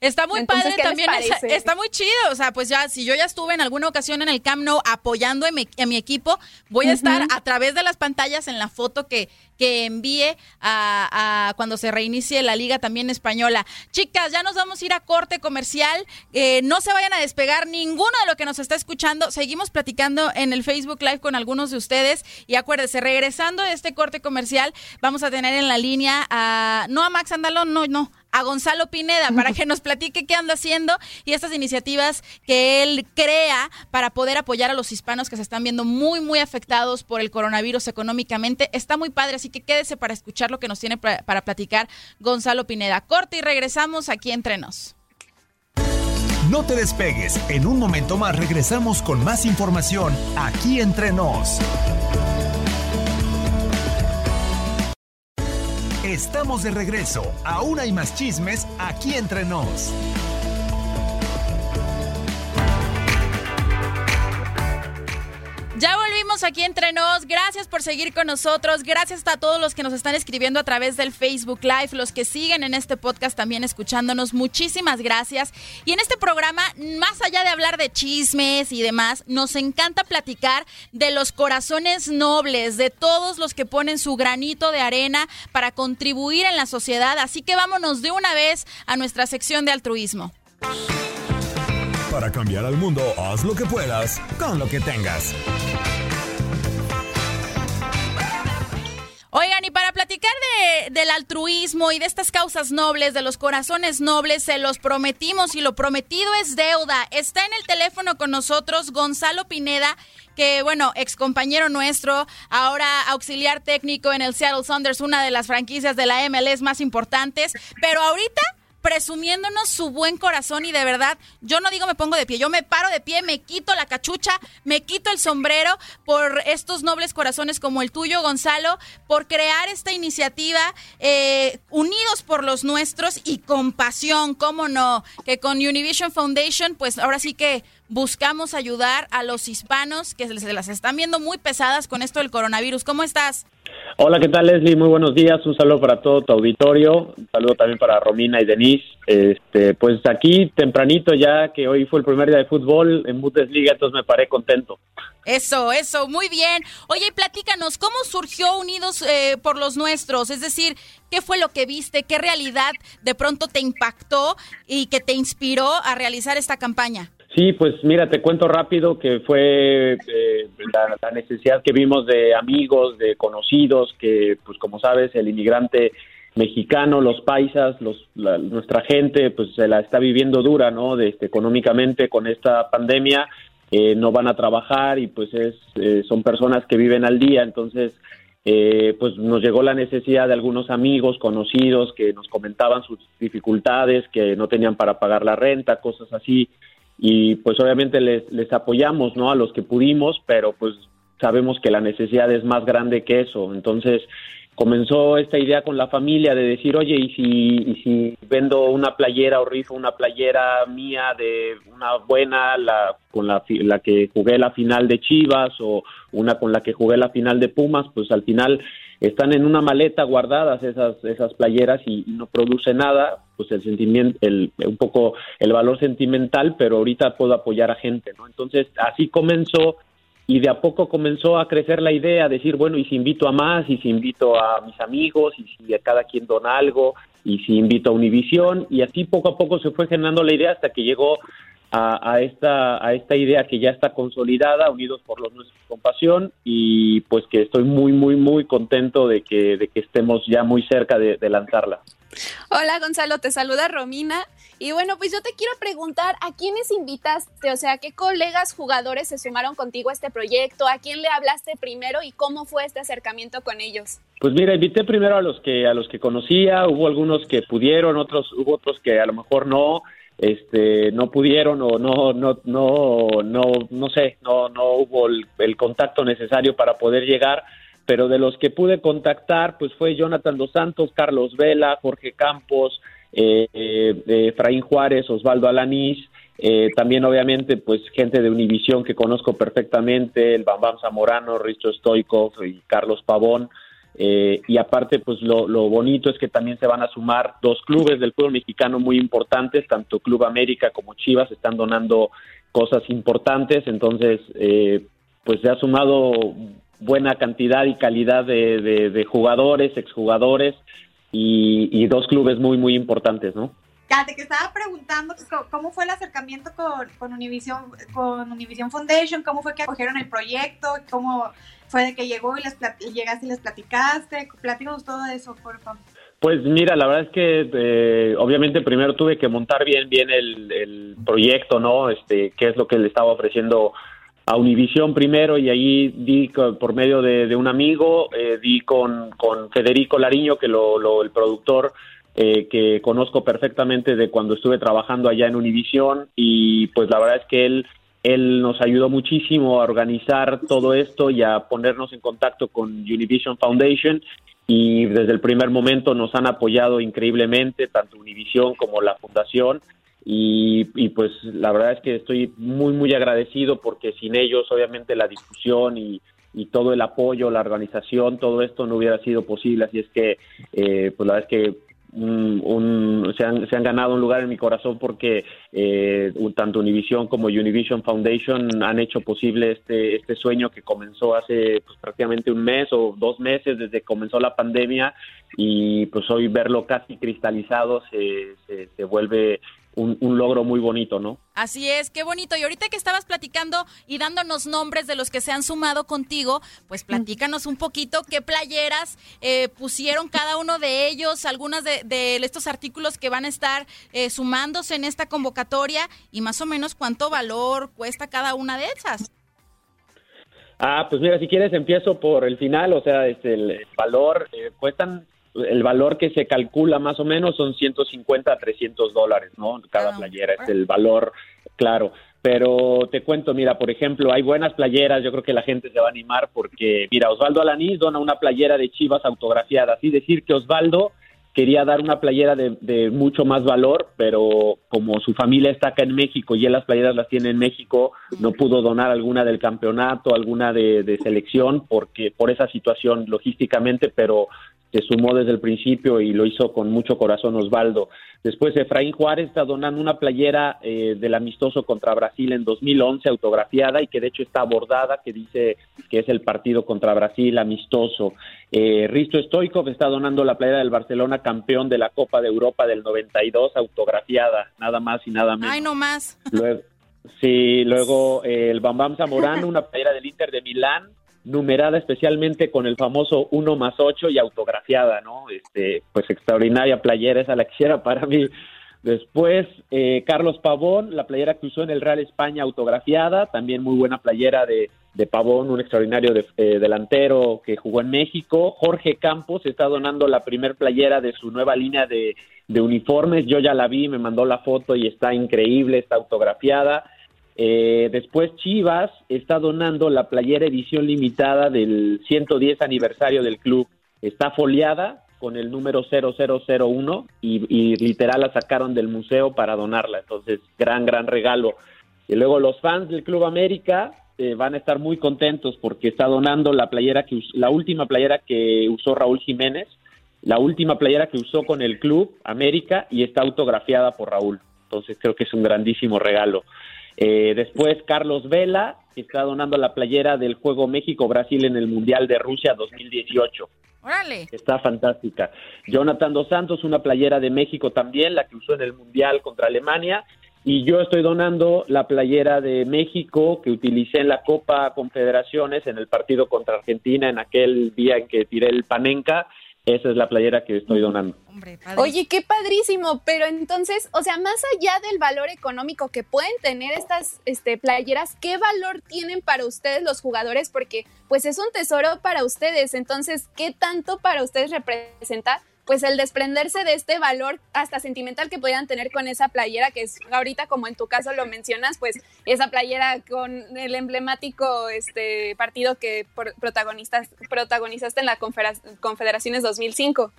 [SPEAKER 5] Está muy padre también, está muy chido, o sea, pues ya, si yo ya estuve en alguna ocasión en el Camp Nou apoyando en mi, mi equipo, voy a estar a través de las pantallas en la foto que, que envíe a, cuando se reinicie la liga también española. Chicas, ya nos vamos a ir a corte comercial, eh, no se vayan a despegar ninguno de lo que nos está escuchando, seguimos platicando en el Facebook Live con algunos de ustedes. Y acuérdense, regresando de este corte comercial, vamos a tener en la línea a, no a Max Andalón, no, no, a Gonzalo Pineda para que nos platique qué anda haciendo y estas iniciativas que él crea para poder apoyar a los hispanos que se están viendo muy, muy afectados por el coronavirus económicamente. Está muy padre, así que quédese para escuchar lo que nos tiene para platicar Gonzalo Pineda. Corte y regresamos aquí entre nos.
[SPEAKER 4] No te despegues, en un momento más regresamos con más información aquí entre nos. Estamos de regreso. Aún hay más chismes aquí entre nos.
[SPEAKER 5] Volvimos aquí entre nos. Gracias por seguir con nosotros. Gracias a todos los que nos están escribiendo a través del Facebook Live, los que siguen en este podcast también escuchándonos. Muchísimas gracias. Y en este programa, más allá de hablar de chismes y demás, nos encanta platicar de los corazones nobles, de todos los que ponen su granito de arena para contribuir en la sociedad. Así que vámonos de una vez a nuestra sección de altruismo.
[SPEAKER 4] Para cambiar al mundo, haz lo que puedas con lo que tengas.
[SPEAKER 5] Oigan, y para platicar de, del altruismo y de estas causas nobles, de los corazones nobles, se los prometimos y lo prometido es deuda. Está en el teléfono con nosotros Gonzalo Pineda, que bueno, ex compañero nuestro, ahora auxiliar técnico en el Seattle Saunders, una de las franquicias de la MLS más importantes, pero ahorita presumiéndonos su buen corazón y de verdad, yo no digo me pongo de pie, yo me paro de pie, me quito la cachucha, me quito el sombrero por estos nobles corazones como el tuyo, Gonzalo, por crear esta iniciativa eh, unidos por los nuestros y con pasión, cómo no, que con Univision Foundation, pues ahora sí que buscamos ayudar a los hispanos que se las están viendo muy pesadas con esto del coronavirus. ¿Cómo estás?
[SPEAKER 10] Hola, ¿qué tal Leslie? Muy buenos días. Un saludo para todo tu auditorio. Un saludo también para Romina y Denise. Este, pues aquí tempranito ya que hoy fue el primer día de fútbol en Bundesliga, entonces me paré contento.
[SPEAKER 5] Eso, eso, muy bien. Oye, platícanos, ¿cómo surgió Unidos eh, por los Nuestros? Es decir, ¿qué fue lo que viste? ¿Qué realidad de pronto te impactó y que te inspiró a realizar esta campaña?
[SPEAKER 10] Sí, pues mira, te cuento rápido que fue eh, la, necesidad que vimos de amigos, de conocidos, que pues como sabes, el inmigrante mexicano, los paisas, los, nuestra gente, pues se la está viviendo dura, ¿no? De, este, económicamente con esta pandemia, eh, no van a trabajar y pues es, eh, son personas que viven al día, entonces pues nos llegó la necesidad de algunos amigos conocidos que nos comentaban sus dificultades, que no tenían para pagar la renta, cosas así y pues obviamente les, les apoyamos, ¿no? A los que pudimos, pero pues sabemos que la necesidad es más grande que eso. Entonces comenzó esta idea con la familia de decir, oye, ¿y si, y si vendo una playera o rifo una playera mía de una buena, la, con la, la que jugué la final de Chivas o una con la que jugué la final de Pumas, pues al final están en una maleta guardadas esas esas playeras y, no produce nada pues el sentimiento el un poco el valor sentimental pero ahorita puedo apoyar a gente no entonces así comenzó y de a poco comenzó a crecer la idea, decir, bueno, y si invito a más, y si invito a mis amigos, y si a cada quien dona algo, y si invito a Univisión, y así poco a poco se fue generando la idea hasta que llegó a, esta, a esta idea que ya está consolidada, Unidos por los Nuestros con Pasión, y pues que estoy muy, muy, muy contento de que, de que estemos ya muy cerca de, de lanzarla.
[SPEAKER 6] Hola Gonzalo, te saluda Romina. Y bueno, pues yo te quiero preguntar, ¿a quiénes invitaste? O sea, ¿qué colegas jugadores se sumaron contigo a este proyecto? ¿A quién le hablaste primero y cómo fue este acercamiento con ellos?
[SPEAKER 10] Pues mira, invité primero a los que a los que conocía, hubo algunos que pudieron, otros hubo otros que a lo mejor no, este, no pudieron o no no no no no sé, no no hubo el contacto necesario para poder llegar pero de los que pude contactar, pues fue Jonathan Dos Santos, Carlos Vela, Jorge Campos, eh, eh, Efraín Juárez, Osvaldo Alanís, eh, también obviamente pues gente de Univisión que conozco perfectamente, el Bambam Zamorano, Risto Stoikov y Carlos Pavón. Eh, y aparte, pues lo, lo, bonito es que también se van a sumar dos clubes del fútbol mexicano muy importantes, tanto Club América como Chivas están donando cosas importantes, entonces pues se ha sumado buena cantidad y calidad de, de, jugadores, exjugadores y, y, dos clubes muy, muy importantes, ¿no?
[SPEAKER 7] Te que estaba preguntando cómo fue el acercamiento con, con Univision, con Univision Foundation, cómo fue que acogieron el proyecto, cómo fue de que llegó y les llegaste y les platicaste, platícanos todo eso, por favor.
[SPEAKER 10] Pues mira, la verdad es que eh, obviamente primero tuve que montar bien bien el, el, proyecto, ¿no? Este, qué es lo que le estaba ofreciendo a Univisión primero y ahí di por medio de, un amigo, eh, di con, con, Federico Lariño, que lo, el productor eh, que conozco perfectamente de cuando estuve trabajando allá en Univisión y pues la verdad es que él, él nos ayudó muchísimo a organizar todo esto y a ponernos en contacto con Univision Foundation y desde el primer momento nos han apoyado increíblemente, tanto Univision como la fundación y, pues la verdad es que estoy muy, muy agradecido porque sin ellos obviamente la discusión y, todo el apoyo, la organización, todo esto no hubiera sido posible. Así es que, eh, pues la verdad es que un, se, han, se, han, ganado un lugar en mi corazón porque eh, tanto Univision como Univision Foundation han hecho posible este, este sueño que comenzó hace pues, prácticamente un mes o dos meses desde que comenzó la pandemia. Y pues hoy verlo casi cristalizado se, se, se vuelve un, logro muy bonito, ¿no?
[SPEAKER 5] Así es, qué bonito. Y ahorita que estabas platicando y dándonos nombres de los que se han sumado contigo, pues platícanos un poquito qué playeras eh, pusieron cada uno de ellos, algunas de, estos artículos que van a estar eh, sumándose en esta convocatoria y más o menos cuánto valor cuesta cada una de esas.
[SPEAKER 10] Ah, pues mira, si quieres empiezo por el final, o sea, este, el valor, eh, cuestan el valor que se calcula más o menos son 150 a 300 dólares, ¿no? Cada ah, playera es el valor, claro. Pero te cuento, mira, por ejemplo, hay buenas playeras, yo creo que la gente se va a animar porque, mira, Osvaldo Alanís dona una playera de Chivas autografiada, así decir que Osvaldo quería dar una playera de, mucho más valor, pero como su familia está acá en México y él las playeras las tiene en México, no pudo donar alguna del campeonato, alguna de, de selección, porque por esa situación logísticamente, pero se sumó desde el principio y lo hizo con mucho corazón Osvaldo. Después Efraín Juárez está donando una playera eh, del amistoso contra Brasil en 2011 autografiada y que de hecho está bordada que dice que es el partido contra Brasil amistoso. Eh, Risto Stoikov está donando la playera del Barcelona campeón de la Copa de Europa del 92 autografiada, nada más y nada menos.
[SPEAKER 5] Ay, no más.
[SPEAKER 10] Luego, sí, luego eh, el Bambam Zamorano, una playera del Inter de Milán numerada especialmente con el famoso 1 más 8 y autografiada, ¿no? Este, pues extraordinaria playera, esa la quisiera para mí. Después, eh, Carlos Pavón, la playera que usó en el Real España autografiada, también muy buena playera de, de Pavón, un extraordinario eh, delantero que jugó en México. Jorge Campos está donando la primer playera de su nueva línea de, de uniformes, yo ya la vi, me mandó la foto y está increíble, está autografiada. Eh, después Chivas está donando la playera edición limitada del 110 aniversario del club. Está foliada con el número 0001 y, y literal la sacaron del museo para donarla. Entonces, gran, gran regalo. Y luego los fans del Club América eh, van a estar muy contentos porque está donando la playera que la última playera que usó Raúl Jiménez, la última playera que usó con el Club América y está autografiada por Raúl. Entonces creo que es un grandísimo regalo. Eh, después Carlos Vela que está donando la playera del juego México-Brasil en el Mundial de Rusia 2018.
[SPEAKER 5] Órale.
[SPEAKER 10] Está fantástica. Jonathan Dos Santos, una playera de México también, la que usó en el Mundial contra Alemania. Y yo estoy donando la playera de México que utilicé en la Copa Confederaciones en el partido contra Argentina en aquel día en que tiré el Panenka esa es la playera que estoy donando.
[SPEAKER 6] Oye, qué padrísimo, pero entonces, o sea, más allá del valor económico que pueden tener estas este, playeras, ¿qué valor tienen para ustedes los jugadores? Porque pues es un tesoro para ustedes, entonces, ¿qué tanto para ustedes representa pues el desprenderse de este valor hasta sentimental que podían tener con esa playera, que es ahorita como en tu caso lo mencionas, pues esa playera con el emblemático este partido que protagonistas, protagonizaste en la Confederaciones 2005.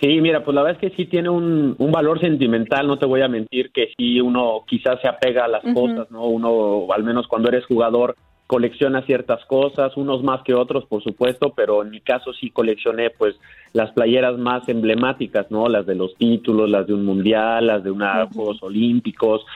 [SPEAKER 10] Sí, mira, pues la verdad es que sí tiene un, valor sentimental, no te voy a mentir que sí uno quizás se apega a las cosas, ¿no? Uno, al menos cuando eres jugador, colecciona ciertas cosas, unos más que otros, por supuesto, pero en mi caso sí coleccioné pues las playeras más emblemáticas, ¿no? Las de los títulos, las de un mundial, las de unos Juegos Olímpicos,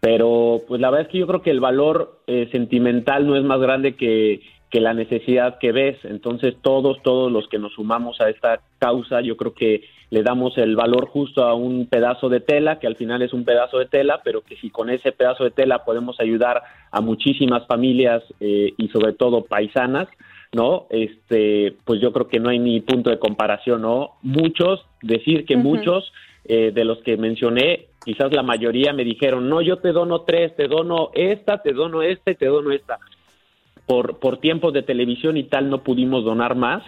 [SPEAKER 10] pero pues la verdad es que yo creo que el valor eh, sentimental no es más grande que, que la necesidad que ves. Entonces todos, todos los que nos sumamos a esta causa, yo creo que le damos el valor justo a un pedazo de tela, que al final es un pedazo de tela, pero que si con ese pedazo de tela podemos ayudar a muchísimas familias eh, y sobre todo paisanas, ¿no? Este, pues yo creo que no hay ni punto de comparación, ¿no? Muchos, decir que muchos eh, de los que mencioné, quizás la mayoría me dijeron, no, yo te dono tres, te dono esta, te dono esta y te dono esta por, por tiempos de televisión y tal no pudimos donar más,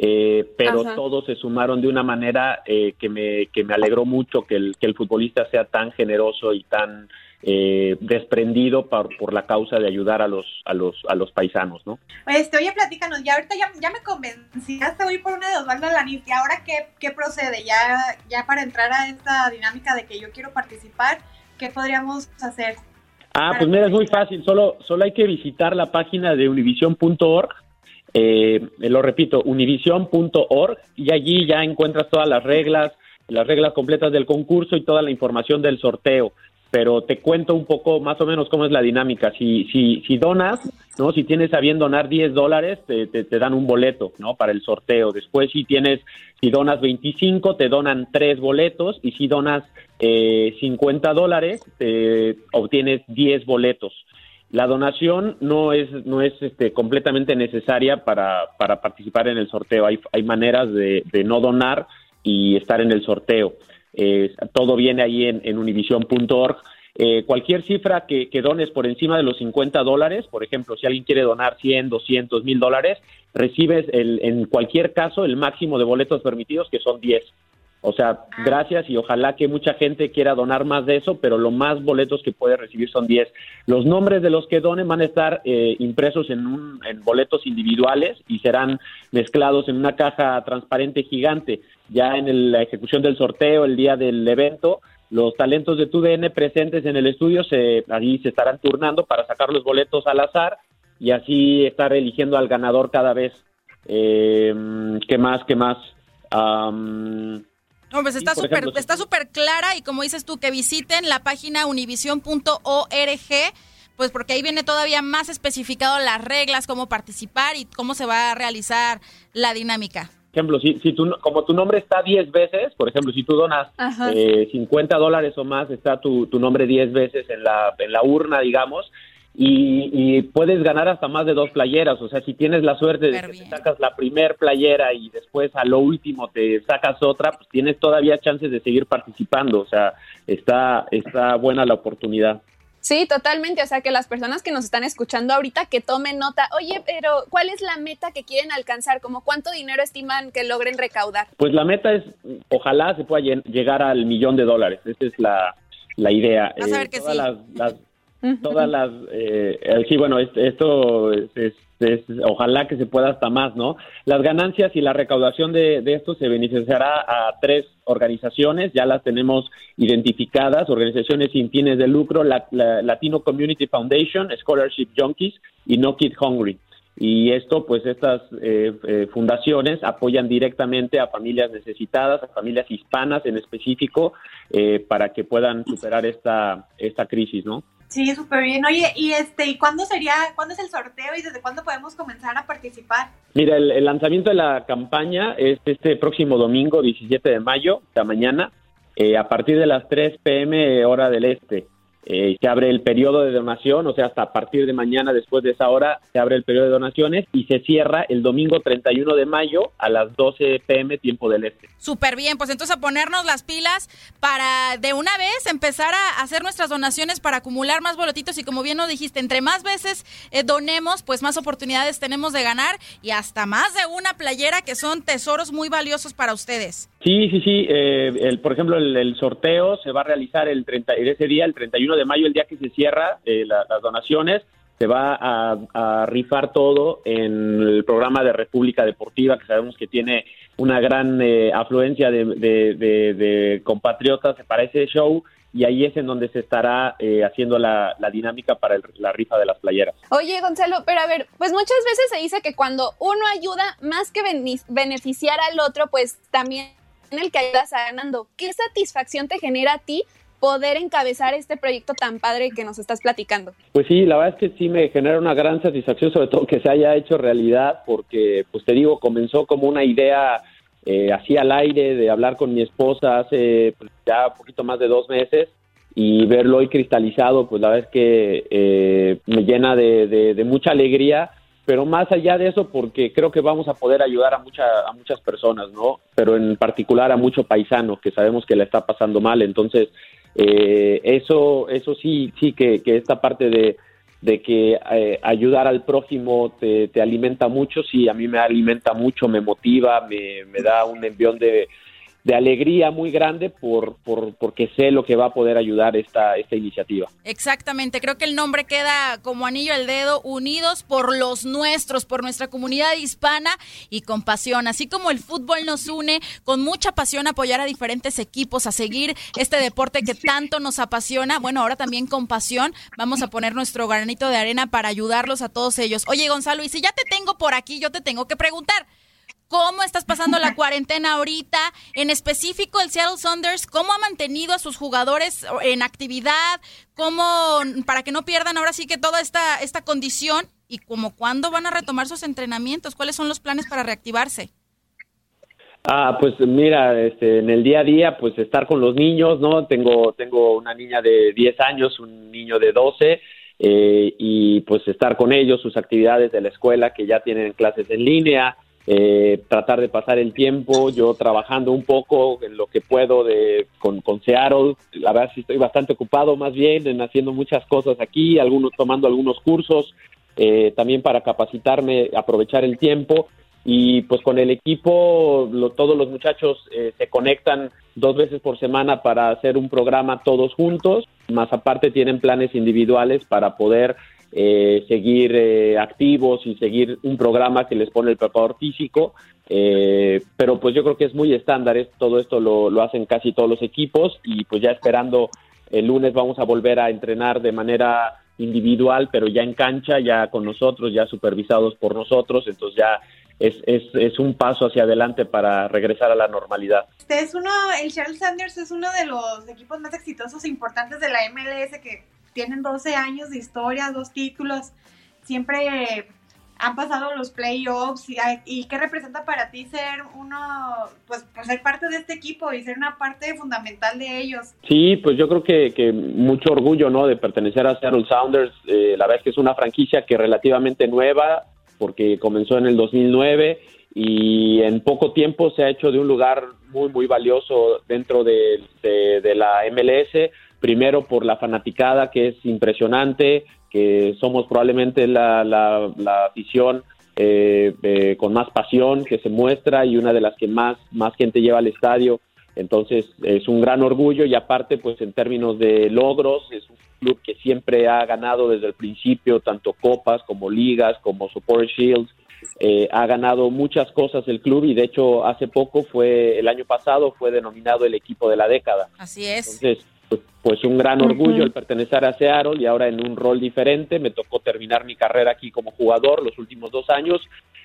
[SPEAKER 10] eh, pero todos se sumaron de una manera eh, que, me, que me alegró mucho que el, que el futbolista sea tan generoso y tan eh, desprendido por, por, la causa de ayudar a los, a los, a los paisanos, ¿no?
[SPEAKER 7] Este, oye, platícanos, ya ahorita ya, ya me convencí, hasta voy por una de Osvaldo Lanís, y ahora qué, qué procede, ya, ya para entrar a esta dinámica de que yo quiero participar, ¿qué podríamos hacer?
[SPEAKER 10] Ah, pues mira, es muy fácil, solo, solo hay que visitar la página de univision.org, eh, lo repito, univision.org, y allí ya encuentras todas las reglas, las reglas completas del concurso y toda la información del sorteo pero te cuento un poco más o menos cómo es la dinámica. Si, si, si donas, ¿no? Si tienes a bien donar 10 dólares, te, te, dan un boleto, ¿no? Para el sorteo. Después, si tienes, si donas 25, te donan 3 boletos. Y si donas eh, 50 dólares, obtienes 10 boletos. La donación no es, no es este, completamente necesaria para, para participar en el sorteo. Hay, hay maneras de, no donar y estar en el sorteo. Todo viene ahí en, univision.org. Eh, cualquier cifra que, dones por encima de los 50 dólares, por ejemplo, si alguien quiere donar 100, 200 mil dólares, recibes el, en cualquier caso el máximo de boletos permitidos, que son 10. O sea, gracias y ojalá que mucha gente quiera donar más de eso, pero lo más boletos que puede recibir son 10. Los nombres de los que donen van a estar eh, impresos en, un, en boletos individuales y serán mezclados en una caja transparente gigante. Ya en la ejecución del sorteo, el día del evento, los talentos de TUDN presentes en el estudio se, allí se estarán turnando para sacar los boletos al azar y así estar eligiendo al ganador cada vez. Eh, ¿Qué más? ¿Qué más?
[SPEAKER 5] No, pues está súper está súper clara y como dices tú, que visiten la página univision.org, pues porque ahí viene todavía más especificado las reglas, cómo participar y cómo se va a realizar la dinámica.
[SPEAKER 10] Por ejemplo, si, si tú, como tu nombre está 10 veces, por ejemplo, si tú donas eh, 50 dólares o más, está tu, tu nombre 10 veces en la, en la urna, digamos, y, puedes ganar hasta más de dos playeras. O sea, si tienes la suerte de que te sacas la primer playera y después a lo último te sacas otra, pues tienes todavía chances de seguir participando. O sea, está, está buena la oportunidad.
[SPEAKER 6] Sí, totalmente. O sea, que las personas que nos están escuchando ahorita que tomen nota. Oye, pero ¿cuál es la meta que quieren alcanzar? ¿Como cuánto dinero estiman que logren recaudar?
[SPEAKER 10] Pues la meta es, ojalá se pueda llegar al millón de dólares. Esa es la, la idea.
[SPEAKER 5] Vas a ver eh, que sí
[SPEAKER 10] todas las eh, eh, sí bueno esto es, ojalá que se pueda hasta más no las ganancias y la recaudación de, esto se beneficiará a tres organizaciones ya las tenemos identificadas organizaciones sin fines de lucro la, Latino Community Foundation Scholarship Junkies y No Kid Hungry. Y esto, pues estas eh, fundaciones apoyan directamente a familias necesitadas, a familias hispanas en específico, para que puedan superar esta, esta crisis, ¿no?
[SPEAKER 7] Sí, súper bien. Oye, y este, ¿y cuándo sería, cuándo es el sorteo y desde cuándo podemos comenzar a participar?
[SPEAKER 10] Mira, el, lanzamiento de la campaña es este próximo domingo, 17 de mayo, esta mañana, eh, a partir de las 3 pm hora del este. Eh, se abre el periodo de donación, o sea, hasta a partir de mañana, después de esa hora, se abre el periodo de donaciones y se cierra el domingo 31 de mayo a las 12 pm, tiempo del este.
[SPEAKER 5] Súper bien, pues entonces a ponernos las pilas para de una vez empezar a hacer nuestras donaciones para acumular más boletitos y como bien nos dijiste, entre más veces eh, donemos, pues más oportunidades tenemos de ganar y hasta más de una playera que son tesoros muy valiosos para ustedes.
[SPEAKER 10] Sí, sí, sí. Eh, el, por ejemplo, el, sorteo se va a realizar el 30, ese día, el 31 de mayo, el día que se cierra eh, las donaciones. Se va a, rifar todo en el programa de República Deportiva, que sabemos que tiene una gran eh, afluencia de, compatriotas para ese show y ahí es en donde se estará haciendo la, dinámica para la rifa de las playeras.
[SPEAKER 6] Oye, Gonzalo, pero a ver, pues muchas veces se dice que cuando uno ayuda, más que beneficiar al otro, pues también en el que ayudas a ganando. ¿Qué satisfacción te genera a ti poder encabezar este proyecto tan padre que nos estás platicando?
[SPEAKER 10] Pues sí, la verdad es que sí me genera una gran satisfacción, sobre todo que se haya hecho realidad, porque, pues te digo, comenzó como una idea eh, así al aire de hablar con mi esposa hace pues, ya un poquito más de dos meses y verlo hoy cristalizado, pues la verdad es que eh, me llena de mucha alegría pero más allá de eso, porque creo que vamos a poder ayudar a, mucha, a muchas personas, ¿no? Pero en particular a mucho paisano que sabemos que le está pasando mal. Entonces, eh, eso, eso sí, sí que, esta parte de, que eh, ayudar al prójimo te, te, alimenta mucho, sí, a mí me alimenta mucho, me motiva, me, me da un envión de, de alegría muy grande por, por, porque sé lo que va a poder ayudar esta, esta iniciativa.
[SPEAKER 5] Exactamente, creo que el nombre queda como anillo al dedo, unidos por los nuestros, por nuestra comunidad hispana y con pasión, así como el fútbol nos une, con mucha pasión apoyar a diferentes equipos, a seguir este deporte que tanto nos apasiona, bueno, ahora también con pasión vamos a poner nuestro granito de arena para ayudarlos a todos ellos. Oye, Gonzalo, y si ya te tengo por aquí, yo te tengo que preguntar, ¿Cómo estás pasando la cuarentena ahorita? En específico, el Seattle Saunders, ¿cómo ha mantenido a sus jugadores en actividad? ¿Cómo, para que no pierdan ahora sí que toda esta, esta condición? ¿Y como cuándo van a retomar sus entrenamientos? ¿Cuáles son los planes para reactivarse?
[SPEAKER 10] Ah, pues mira, este, en el día a día, pues estar con los niños, ¿no? Tengo, tengo una niña de 10 años, un niño de 12, eh, y pues estar con ellos, sus actividades de la escuela que ya tienen clases en línea, eh, tratar de pasar el tiempo, yo trabajando un poco en lo que puedo de, con, con Seattle, la verdad sí estoy bastante ocupado más bien en haciendo muchas cosas aquí, algunos tomando algunos cursos, eh, también para capacitarme, aprovechar el tiempo. Y pues con el equipo todos los muchachos eh, se conectan dos veces por semana para hacer un programa todos juntos, más aparte tienen planes individuales para poder eh, seguir eh, activos y seguir un programa que les pone el preparador físico. Eh, pero pues yo creo que es muy estándar, todo esto lo, lo hacen casi todos los equipos y pues ya esperando el lunes vamos a volver a entrenar de manera individual, pero ya en cancha, ya con nosotros, ya supervisados por nosotros, entonces ya es, es, es, un paso hacia adelante para regresar a la normalidad.
[SPEAKER 7] Este es uno, el Charles Sanders es uno de los equipos más exitosos e importantes de la MLS que tienen 12 años de historia, dos títulos, siempre han pasado los playoffs y, qué representa para ti ser uno, pues, pues, ser parte de este equipo y ser una parte fundamental de ellos.
[SPEAKER 10] Sí, pues yo creo que, mucho orgullo, ¿no? De pertenecer a Seattle Sounders. Eh, la verdad es que es una franquicia que relativamente nueva porque comenzó en el 2009 y en poco tiempo se ha hecho de un lugar muy, muy valioso dentro de, de la MLS primero por la fanaticada que es impresionante, que somos probablemente la, la, afición eh, eh, con más pasión que se muestra y una de las que más, más gente lleva al estadio. Entonces es un gran orgullo y aparte pues en términos de logros es un club que siempre ha ganado desde el principio tanto copas como ligas como Support Shields. Eh, ha ganado muchas cosas el club y de hecho hace poco fue el año pasado fue denominado el equipo de la década.
[SPEAKER 5] Así es.
[SPEAKER 10] Entonces pues, pues, un gran orgullo el pertenecer a Seattle y ahora en un rol diferente. Me tocó terminar mi carrera aquí como jugador los últimos dos años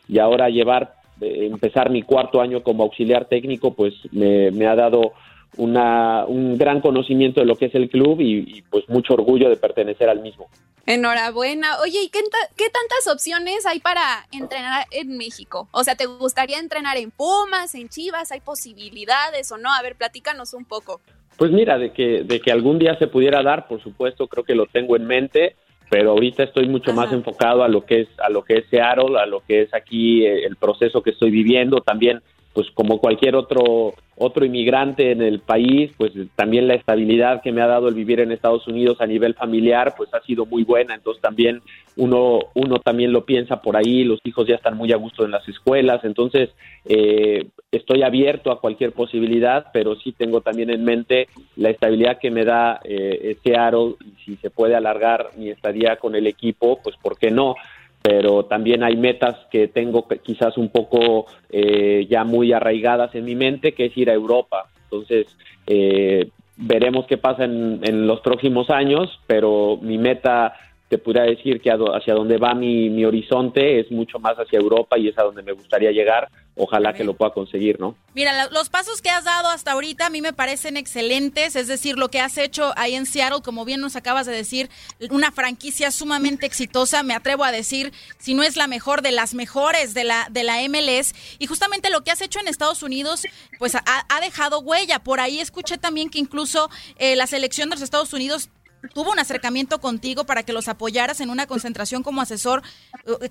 [SPEAKER 10] y ahora llevar, eh, empezar mi cuarto año como auxiliar técnico, pues me, ha dado una, un gran conocimiento de lo que es el club y, pues mucho orgullo de pertenecer al mismo.
[SPEAKER 6] Enhorabuena. Oye, ¿y qué, qué, tantas opciones hay para entrenar en México? O sea, ¿te gustaría entrenar en Pumas, en Chivas? ¿Hay posibilidades o no? A ver, platícanos un poco.
[SPEAKER 10] Pues mira, de que, de que algún día se pudiera dar, por supuesto, creo que lo tengo en mente, pero ahorita estoy mucho más enfocado a lo que es a lo que es Seattle, a lo que es aquí eh, el proceso que estoy viviendo, también pues como cualquier otro otro inmigrante en el país, pues también la estabilidad que me ha dado el vivir en Estados Unidos a nivel familiar, pues ha sido muy buena. Entonces también uno, uno también lo piensa por ahí, los hijos ya están muy a gusto en las escuelas. Entonces eh, estoy abierto a cualquier posibilidad, pero sí tengo también en mente la estabilidad que me da eh, Seattle y si se puede alargar mi estadía con el equipo, pues ¿por qué no? Pero también hay metas que tengo quizás un poco eh, ya muy arraigadas en mi mente, que es ir a Europa. Entonces, eh, veremos qué pasa en, en, los próximos años, pero mi meta te podría decir que hacia donde va mi, mi, horizonte es mucho más hacia Europa y es a donde me gustaría llegar. Ojalá que lo pueda conseguir, ¿no?
[SPEAKER 5] Mira, los pasos que has dado hasta ahorita a mí me parecen excelentes, es decir, lo que has hecho ahí en Seattle, como bien nos acabas de decir, una franquicia sumamente exitosa, me atrevo a decir, si no es la mejor de las mejores de la, de la MLS, y justamente lo que has hecho en Estados Unidos, pues ha, ha dejado huella. Por ahí escuché también que incluso eh, la selección de los Estados Unidos tuvo un acercamiento contigo para que los apoyaras en una concentración como asesor.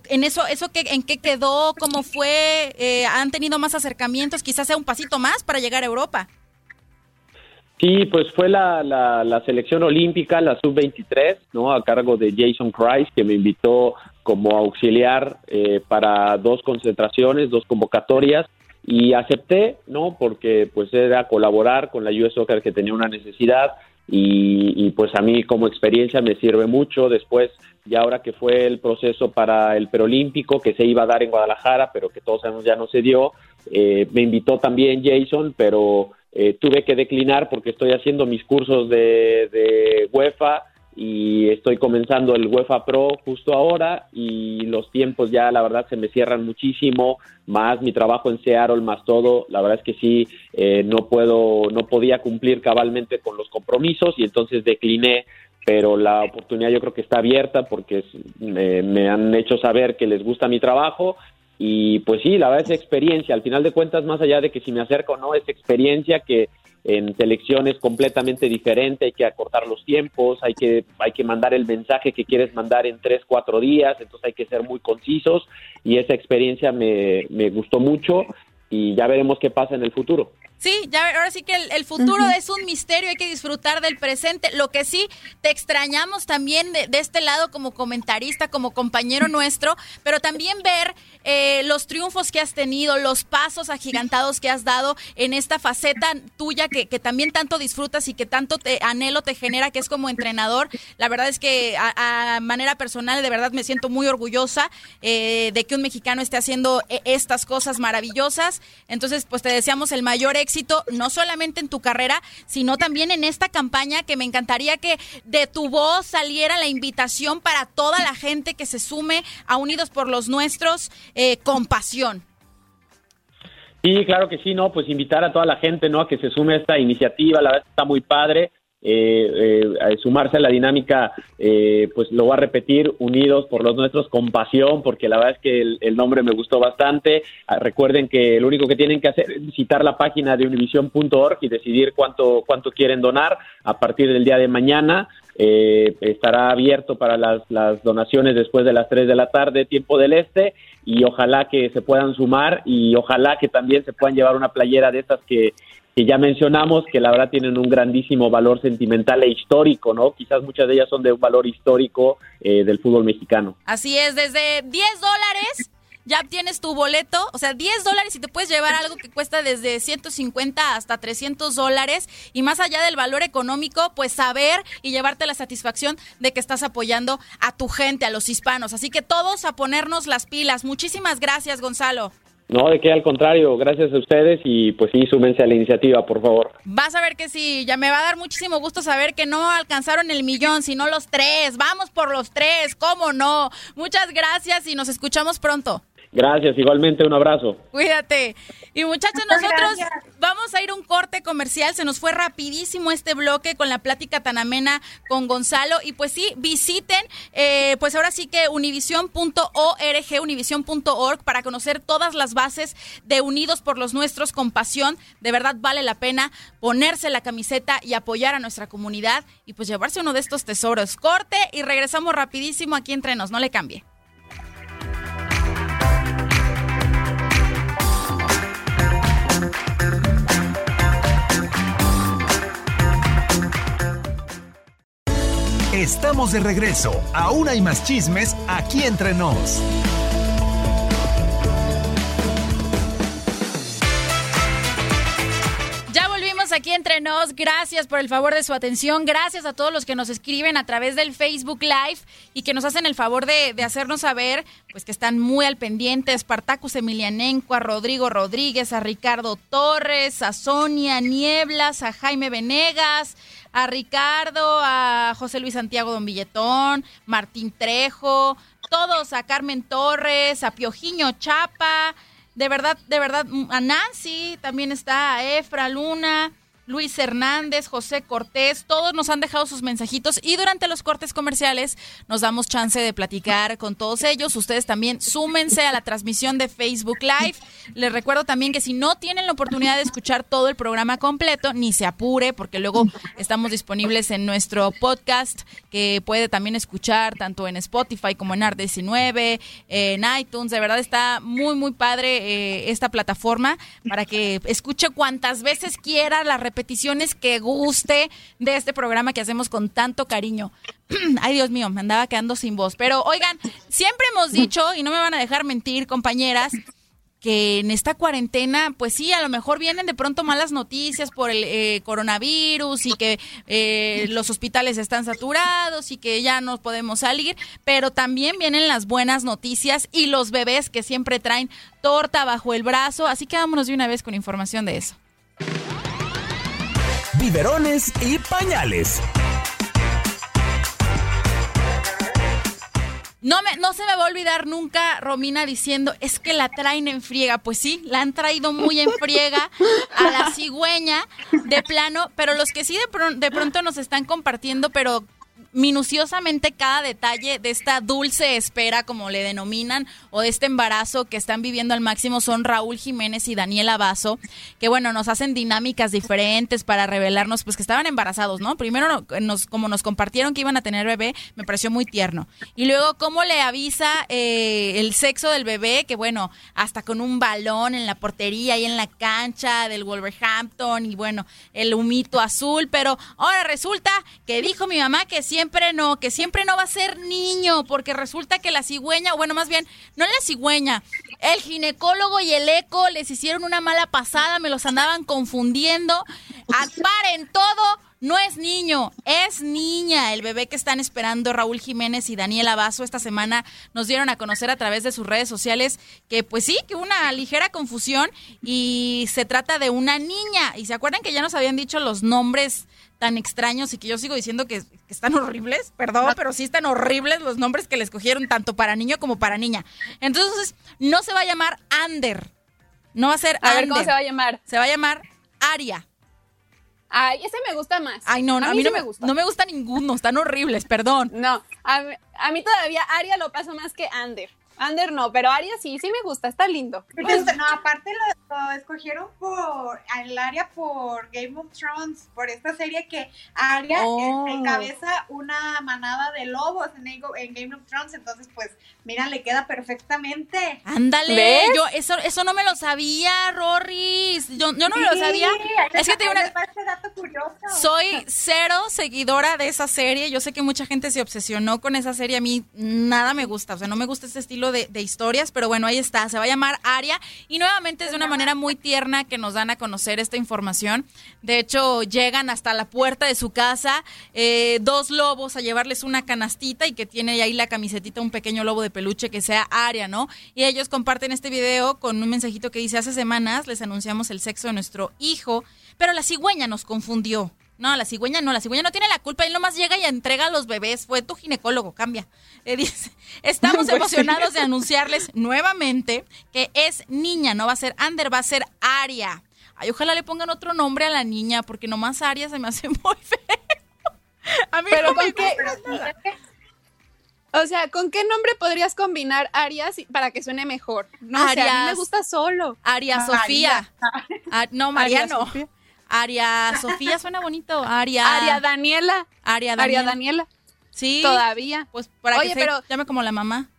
[SPEAKER 5] En eso, eso que, ¿en qué quedó? ¿Cómo fue? Eh, ¿Han tenido más acercamientos? Quizás sea un pasito más para llegar a Europa.
[SPEAKER 10] Sí, pues fue la, la, selección olímpica, la sub-23, ¿no? A cargo de Jason Price, que me invitó como auxiliar eh, para dos concentraciones, dos convocatorias, y acepté, ¿no? Porque pues era colaborar con la US Soccer que tenía una necesidad, y, pues a mí como experiencia me sirve mucho. Después, ya ahora que fue el proceso para el preolímpico que se iba a dar en Guadalajara, pero que todos sabemos ya no se dio, eh, me invitó también Jason, pero eh, tuve que declinar porque estoy haciendo mis cursos de, de UEFA y estoy comenzando el UEFA Pro justo ahora y los tiempos ya la verdad se me cierran muchísimo, más mi trabajo en Seattle, más todo, la verdad es que sí, eh, no puedo, no podía cumplir cabalmente con los compromisos y entonces decliné, pero la oportunidad yo creo que está abierta porque me, me han hecho saber que les gusta mi trabajo y pues sí, la verdad es experiencia, al final de cuentas, más allá de que si me acerco o no, es experiencia que en selecciones completamente diferente, hay que acortar los tiempos, hay que, hay que mandar el mensaje que quieres mandar en tres, cuatro días, entonces hay que ser muy concisos y esa experiencia me, me gustó mucho y ya veremos qué pasa en el futuro.
[SPEAKER 5] Sí, ya ahora sí que el, futuro es un misterio, hay que disfrutar del presente. Lo que sí, te extrañamos también de, este lado como comentarista, como compañero nuestro, pero también ver eh, los triunfos que has tenido, los pasos agigantados que has dado en esta faceta tuya que, también tanto disfrutas y que tanto te, anhelo te genera, que es como entrenador. La verdad es que a, manera personal, de verdad me siento muy orgullosa eh, de que un mexicano esté haciendo eh, estas cosas maravillosas. Entonces, pues te deseamos el mayor éxito no solamente en tu carrera, sino también en esta campaña que me encantaría que de tu voz saliera la invitación para toda la gente que se sume a Unidos por los Nuestros eh, con pasión.
[SPEAKER 10] Sí, claro que sí, no, pues invitar a toda la gente, ¿no? A que se sume a esta iniciativa, la verdad está muy padre. Eh, eh, sumarse a la dinámica, eh, pues lo voy a repetir, unidos por los nuestros con pasión, porque la verdad es que el, nombre me gustó bastante. Ah, recuerden que lo único que tienen que hacer es visitar la página de univision.org y decidir cuánto, cuánto quieren donar a partir del día de mañana. Eh, estará abierto para las, las donaciones después de las 3 de la tarde, tiempo del este, y ojalá que se puedan sumar y ojalá que también se puedan llevar una playera de estas que que ya mencionamos que la verdad tienen un grandísimo valor sentimental e histórico, ¿no? Quizás muchas de ellas son de un valor histórico eh, del fútbol mexicano.
[SPEAKER 5] Así es, desde 10 dólares ya tienes tu boleto, o sea, 10 dólares y te puedes llevar algo que cuesta desde 150 hasta 300 dólares y más allá del valor económico, pues saber y llevarte la satisfacción de que estás apoyando a tu gente, a los hispanos. Así que todos a ponernos las pilas. Muchísimas gracias, Gonzalo.
[SPEAKER 10] No, de que al contrario, gracias a ustedes y pues sí, súmense a la iniciativa, por favor.
[SPEAKER 5] Vas a ver que sí, ya me va a dar muchísimo gusto saber que no alcanzaron el millón, sino los tres. Vamos por los tres, ¿cómo no? Muchas gracias y nos escuchamos pronto.
[SPEAKER 10] Gracias, igualmente un abrazo.
[SPEAKER 5] Cuídate. Y muchachos, nosotros vamos a ir a un corte comercial. Se nos fue rapidísimo este bloque con la plática tan amena con Gonzalo. Y pues sí, visiten, eh, pues ahora sí que univision.org, univision.org, para conocer todas las bases de Unidos por los Nuestros con pasión. De verdad vale la pena ponerse la camiseta y apoyar a nuestra comunidad y pues llevarse uno de estos tesoros. Corte y regresamos rapidísimo aquí entre nos. No le cambie.
[SPEAKER 4] Estamos de regreso. Aún hay más chismes aquí entre nos.
[SPEAKER 5] aquí entre nos. Gracias por el favor de su atención. Gracias a todos los que nos escriben a través del Facebook Live y que nos hacen el favor de, hacernos saber pues que están muy al pendiente. Spartacus Emilianenco, a Rodrigo Rodríguez, a Ricardo Torres, a Sonia Nieblas, a Jaime Venegas, a Ricardo, a José Luis Santiago Don Billetón, Martín Trejo, todos, a Carmen Torres, a Piojiño Chapa. De verdad, de verdad, a Nancy también está, a Efra Luna, Luis Hernández, José Cortés, todos nos han dejado sus mensajitos y durante los cortes comerciales nos damos chance de platicar con todos ellos. Ustedes también súmense a la transmisión de Facebook Live. Les recuerdo también que si no tienen la oportunidad de escuchar todo el programa completo, ni se apure porque luego estamos disponibles en nuestro podcast que puede también escuchar tanto en Spotify como en Art19, en iTunes. De verdad está muy, muy padre eh, esta plataforma para que escuche cuantas veces quiera la repeticiones que guste de este programa que hacemos con tanto cariño. Ay, Dios mío, me andaba quedando sin voz. Pero oigan, siempre hemos dicho, y no me van a dejar mentir, compañeras, que en esta cuarentena, pues sí, a lo mejor vienen de pronto malas noticias por el eh, coronavirus y que eh, los hospitales están saturados y que ya no podemos salir, pero también vienen las buenas noticias y los bebés que siempre traen torta bajo el brazo, así que vámonos de una vez con información de eso
[SPEAKER 4] biberones y pañales.
[SPEAKER 5] No, me, no se me va a olvidar nunca Romina diciendo, es que la traen en friega. Pues sí, la han traído muy en friega a la cigüeña de plano, pero los que sí de, de pronto nos están compartiendo, pero minuciosamente cada detalle de esta dulce espera, como le denominan, o de este embarazo que están viviendo al máximo son Raúl Jiménez y Daniela Basso, que bueno, nos hacen dinámicas diferentes para revelarnos pues que estaban embarazados, ¿no? Primero nos, como nos compartieron que iban a tener bebé, me pareció muy tierno. Y luego cómo le avisa eh, el sexo del bebé, que bueno, hasta con un balón en la portería y en la cancha del Wolverhampton y bueno, el humito azul, pero ahora resulta que dijo mi mamá que siempre no, que siempre no va a ser niño, porque resulta que la cigüeña, bueno, más bien, no la cigüeña, el ginecólogo y el eco les hicieron una mala pasada, me los andaban confundiendo. Paren todo no es niño, es niña. El bebé que están esperando Raúl Jiménez y Daniela Basso esta semana nos dieron a conocer a través de sus redes sociales que pues sí, que una ligera confusión y se trata de una niña. Y se acuerdan que ya nos habían dicho los nombres tan extraños y que yo sigo diciendo que, están horribles, perdón, pero sí están horribles los nombres que le escogieron tanto para niño como para niña. Entonces, no se va a llamar Ander. No va a ser
[SPEAKER 6] A ver, ¿cómo se va a llamar?
[SPEAKER 5] Se va a llamar Aria.
[SPEAKER 6] Ay, ese me gusta más.
[SPEAKER 5] Ay, no, a, mí, no, me, gusta. No me gusta ninguno, están horribles, perdón.
[SPEAKER 6] No, a, a mí todavía Aria lo paso más que Ander. Ander no, pero Aria sí, sí me gusta, está lindo.
[SPEAKER 7] no, aparte lo, escogieron por el Aria por Game of Thrones, por esta serie que Aria oh. encabeza una manada de lobos en, en, Game of Thrones, entonces pues mira, le queda perfectamente.
[SPEAKER 5] Ándale, yo eso eso no me lo sabía, Rorris. Yo, yo no me lo sabía. Es que tengo una
[SPEAKER 7] dato curioso.
[SPEAKER 5] Soy cero seguidora de esa serie. Yo sé que mucha gente se obsesionó con esa serie, a mí nada me gusta, o sea, no me gusta este estilo de, historias, pero bueno, ahí está, se va a llamar Aria y nuevamente es de una manera muy tierna que nos dan a conocer esta información. De hecho, llegan hasta la puerta de su casa eh, dos lobos a llevarles una canastita y que tiene ahí la camisetita un pequeño lobo de peluche que sea Aria, ¿no? Y ellos comparten este video con un mensajito que dice, hace semanas les anunciamos el sexo de nuestro hijo, pero la cigüeña nos confundió No, la cigüeña no, la cigüeña no tiene la culpa, él nomás llega y entrega a los bebés, fue tu ginecólogo, cambia. Eh, dice, estamos
[SPEAKER 6] Pues
[SPEAKER 5] emocionados de anunciarles nuevamente que es niña, no va a ser Ander, va a ser Aria. Ay, ojalá le pongan otro nombre a la niña, porque nomás Aria se me hace muy feo. A mí
[SPEAKER 6] Pero
[SPEAKER 5] no
[SPEAKER 6] con
[SPEAKER 5] me
[SPEAKER 6] qué,
[SPEAKER 5] gusta.
[SPEAKER 6] o sea, ¿con qué nombre podrías combinar Arias para que suene mejor? No sé, a mí me
[SPEAKER 5] Arias.
[SPEAKER 6] gusta solo.
[SPEAKER 5] Aria
[SPEAKER 6] María.
[SPEAKER 5] Sofía. Ah, no, María
[SPEAKER 6] Aria
[SPEAKER 5] no.
[SPEAKER 6] Sofía.
[SPEAKER 5] Aria Sofía suena bonito. Aria.
[SPEAKER 6] Aria Daniela.
[SPEAKER 5] Aria
[SPEAKER 6] Aria
[SPEAKER 5] Daniela.
[SPEAKER 6] Daniela.
[SPEAKER 5] Sí.
[SPEAKER 6] Todavía.
[SPEAKER 5] Pues para
[SPEAKER 6] Oye,
[SPEAKER 5] que se llame como la mamá.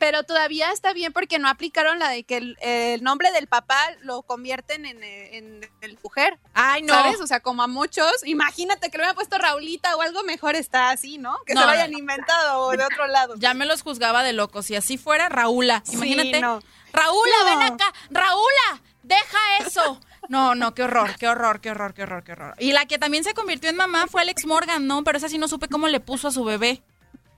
[SPEAKER 6] Pero todavía está bien porque no aplicaron la de que el, el nombre del papá lo convierten en, en el mujer.
[SPEAKER 5] Ay, no.
[SPEAKER 6] ¿Sabes? O sea, como a muchos. Imagínate que le hubieran puesto Raulita o algo mejor está así, ¿no? Que
[SPEAKER 5] No,
[SPEAKER 6] se lo
[SPEAKER 5] no,
[SPEAKER 6] hayan inventado o de otro lado.
[SPEAKER 5] Ya me los juzgaba de locos. Si así fuera, Raúla.
[SPEAKER 6] Sí,
[SPEAKER 5] Imagínate.
[SPEAKER 6] no.
[SPEAKER 5] Raúla, ven acá. Raúla, deja eso. No, no, qué horror, qué horror, qué horror, qué horror, qué horror. Y la que también se convirtió en mamá fue Alex Morgan, ¿no? Pero esa sí no supe cómo le puso a su bebé.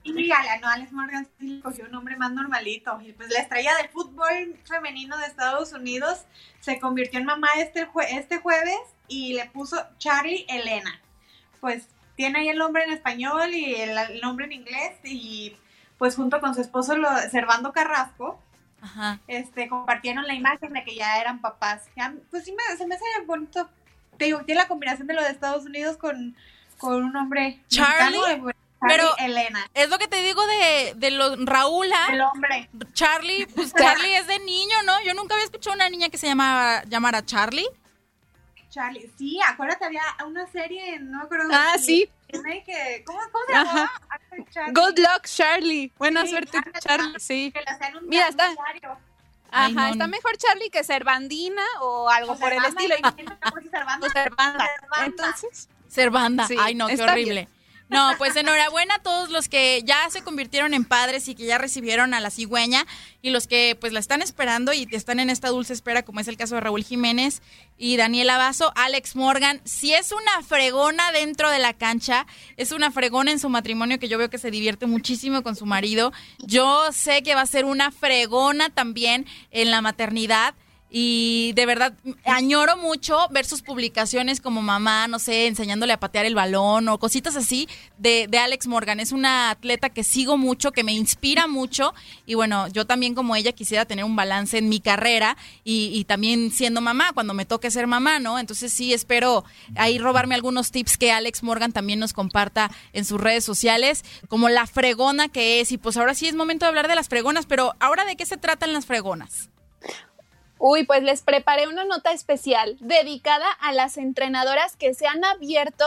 [SPEAKER 7] Y a no, Alex Morgan sí cogió un nombre más normalito. Y pues la estrella del fútbol femenino de Estados Unidos se convirtió en mamá este, este jueves y le puso Charlie Elena. Pues tiene ahí el nombre en español y el, el nombre en inglés y pues junto con su esposo lo, Servando Carrasco
[SPEAKER 5] Ajá.
[SPEAKER 7] este compartieron la imagen de que ya eran papás. Ya, pues sí me, se me hace bonito. Te digo, tiene la combinación de lo de Estados Unidos con, con un hombre
[SPEAKER 5] Charlie,
[SPEAKER 7] mexicano,
[SPEAKER 5] pero
[SPEAKER 7] Elena.
[SPEAKER 5] Es lo que te digo de, de los Raúla.
[SPEAKER 7] El hombre.
[SPEAKER 5] Charlie, pues Charlie es de niño, ¿no? Yo nunca había escuchado a una niña que se llamaba llamara Charlie.
[SPEAKER 7] Charlie, sí, acuérdate, había una serie, no me acuerdo.
[SPEAKER 6] Ah, sí.
[SPEAKER 7] Que, ¿cómo, cómo se.
[SPEAKER 6] Good luck, Charlie. Buena
[SPEAKER 7] Sí,
[SPEAKER 6] suerte,
[SPEAKER 7] ándale,
[SPEAKER 6] Charlie. Sí.
[SPEAKER 7] Que un
[SPEAKER 6] Mira, está.
[SPEAKER 5] Ay,
[SPEAKER 6] Ajá,
[SPEAKER 5] no,
[SPEAKER 6] está
[SPEAKER 5] no.
[SPEAKER 6] mejor Charlie que Servandina o algo
[SPEAKER 7] O
[SPEAKER 6] por el estilo. O Servanda.
[SPEAKER 7] Servanda.
[SPEAKER 6] Entonces,
[SPEAKER 5] Ser banda.
[SPEAKER 6] Sí,
[SPEAKER 5] Ay, no, qué horrible. No, pues enhorabuena a todos los que ya se convirtieron en padres y que ya recibieron a la cigüeña y los que pues la están esperando y están en esta dulce espera, como es el caso de Raúl Jiménez y Daniela Vaso, Alex Morgan. Si es una fregona dentro de la cancha, es una fregona en su matrimonio que yo veo que se divierte muchísimo con su marido. Yo sé que va a ser una fregona también en la maternidad. Y de verdad, añoro mucho ver sus publicaciones como mamá, no sé, enseñándole a patear el balón o cositas así de, de Alex Morgan. Es una atleta que sigo mucho, que me inspira mucho. Y bueno, yo también como ella quisiera tener un balance en mi carrera y, y también siendo mamá, cuando me toque ser mamá, ¿no? Entonces sí, espero ahí robarme algunos tips que Alex Morgan también nos comparta en sus redes sociales, como la fregona que es. Y pues ahora sí es momento de hablar de las fregonas, pero ahora de qué se tratan las fregonas.
[SPEAKER 6] Uy, pues les preparé una nota especial dedicada a las entrenadoras que se han abierto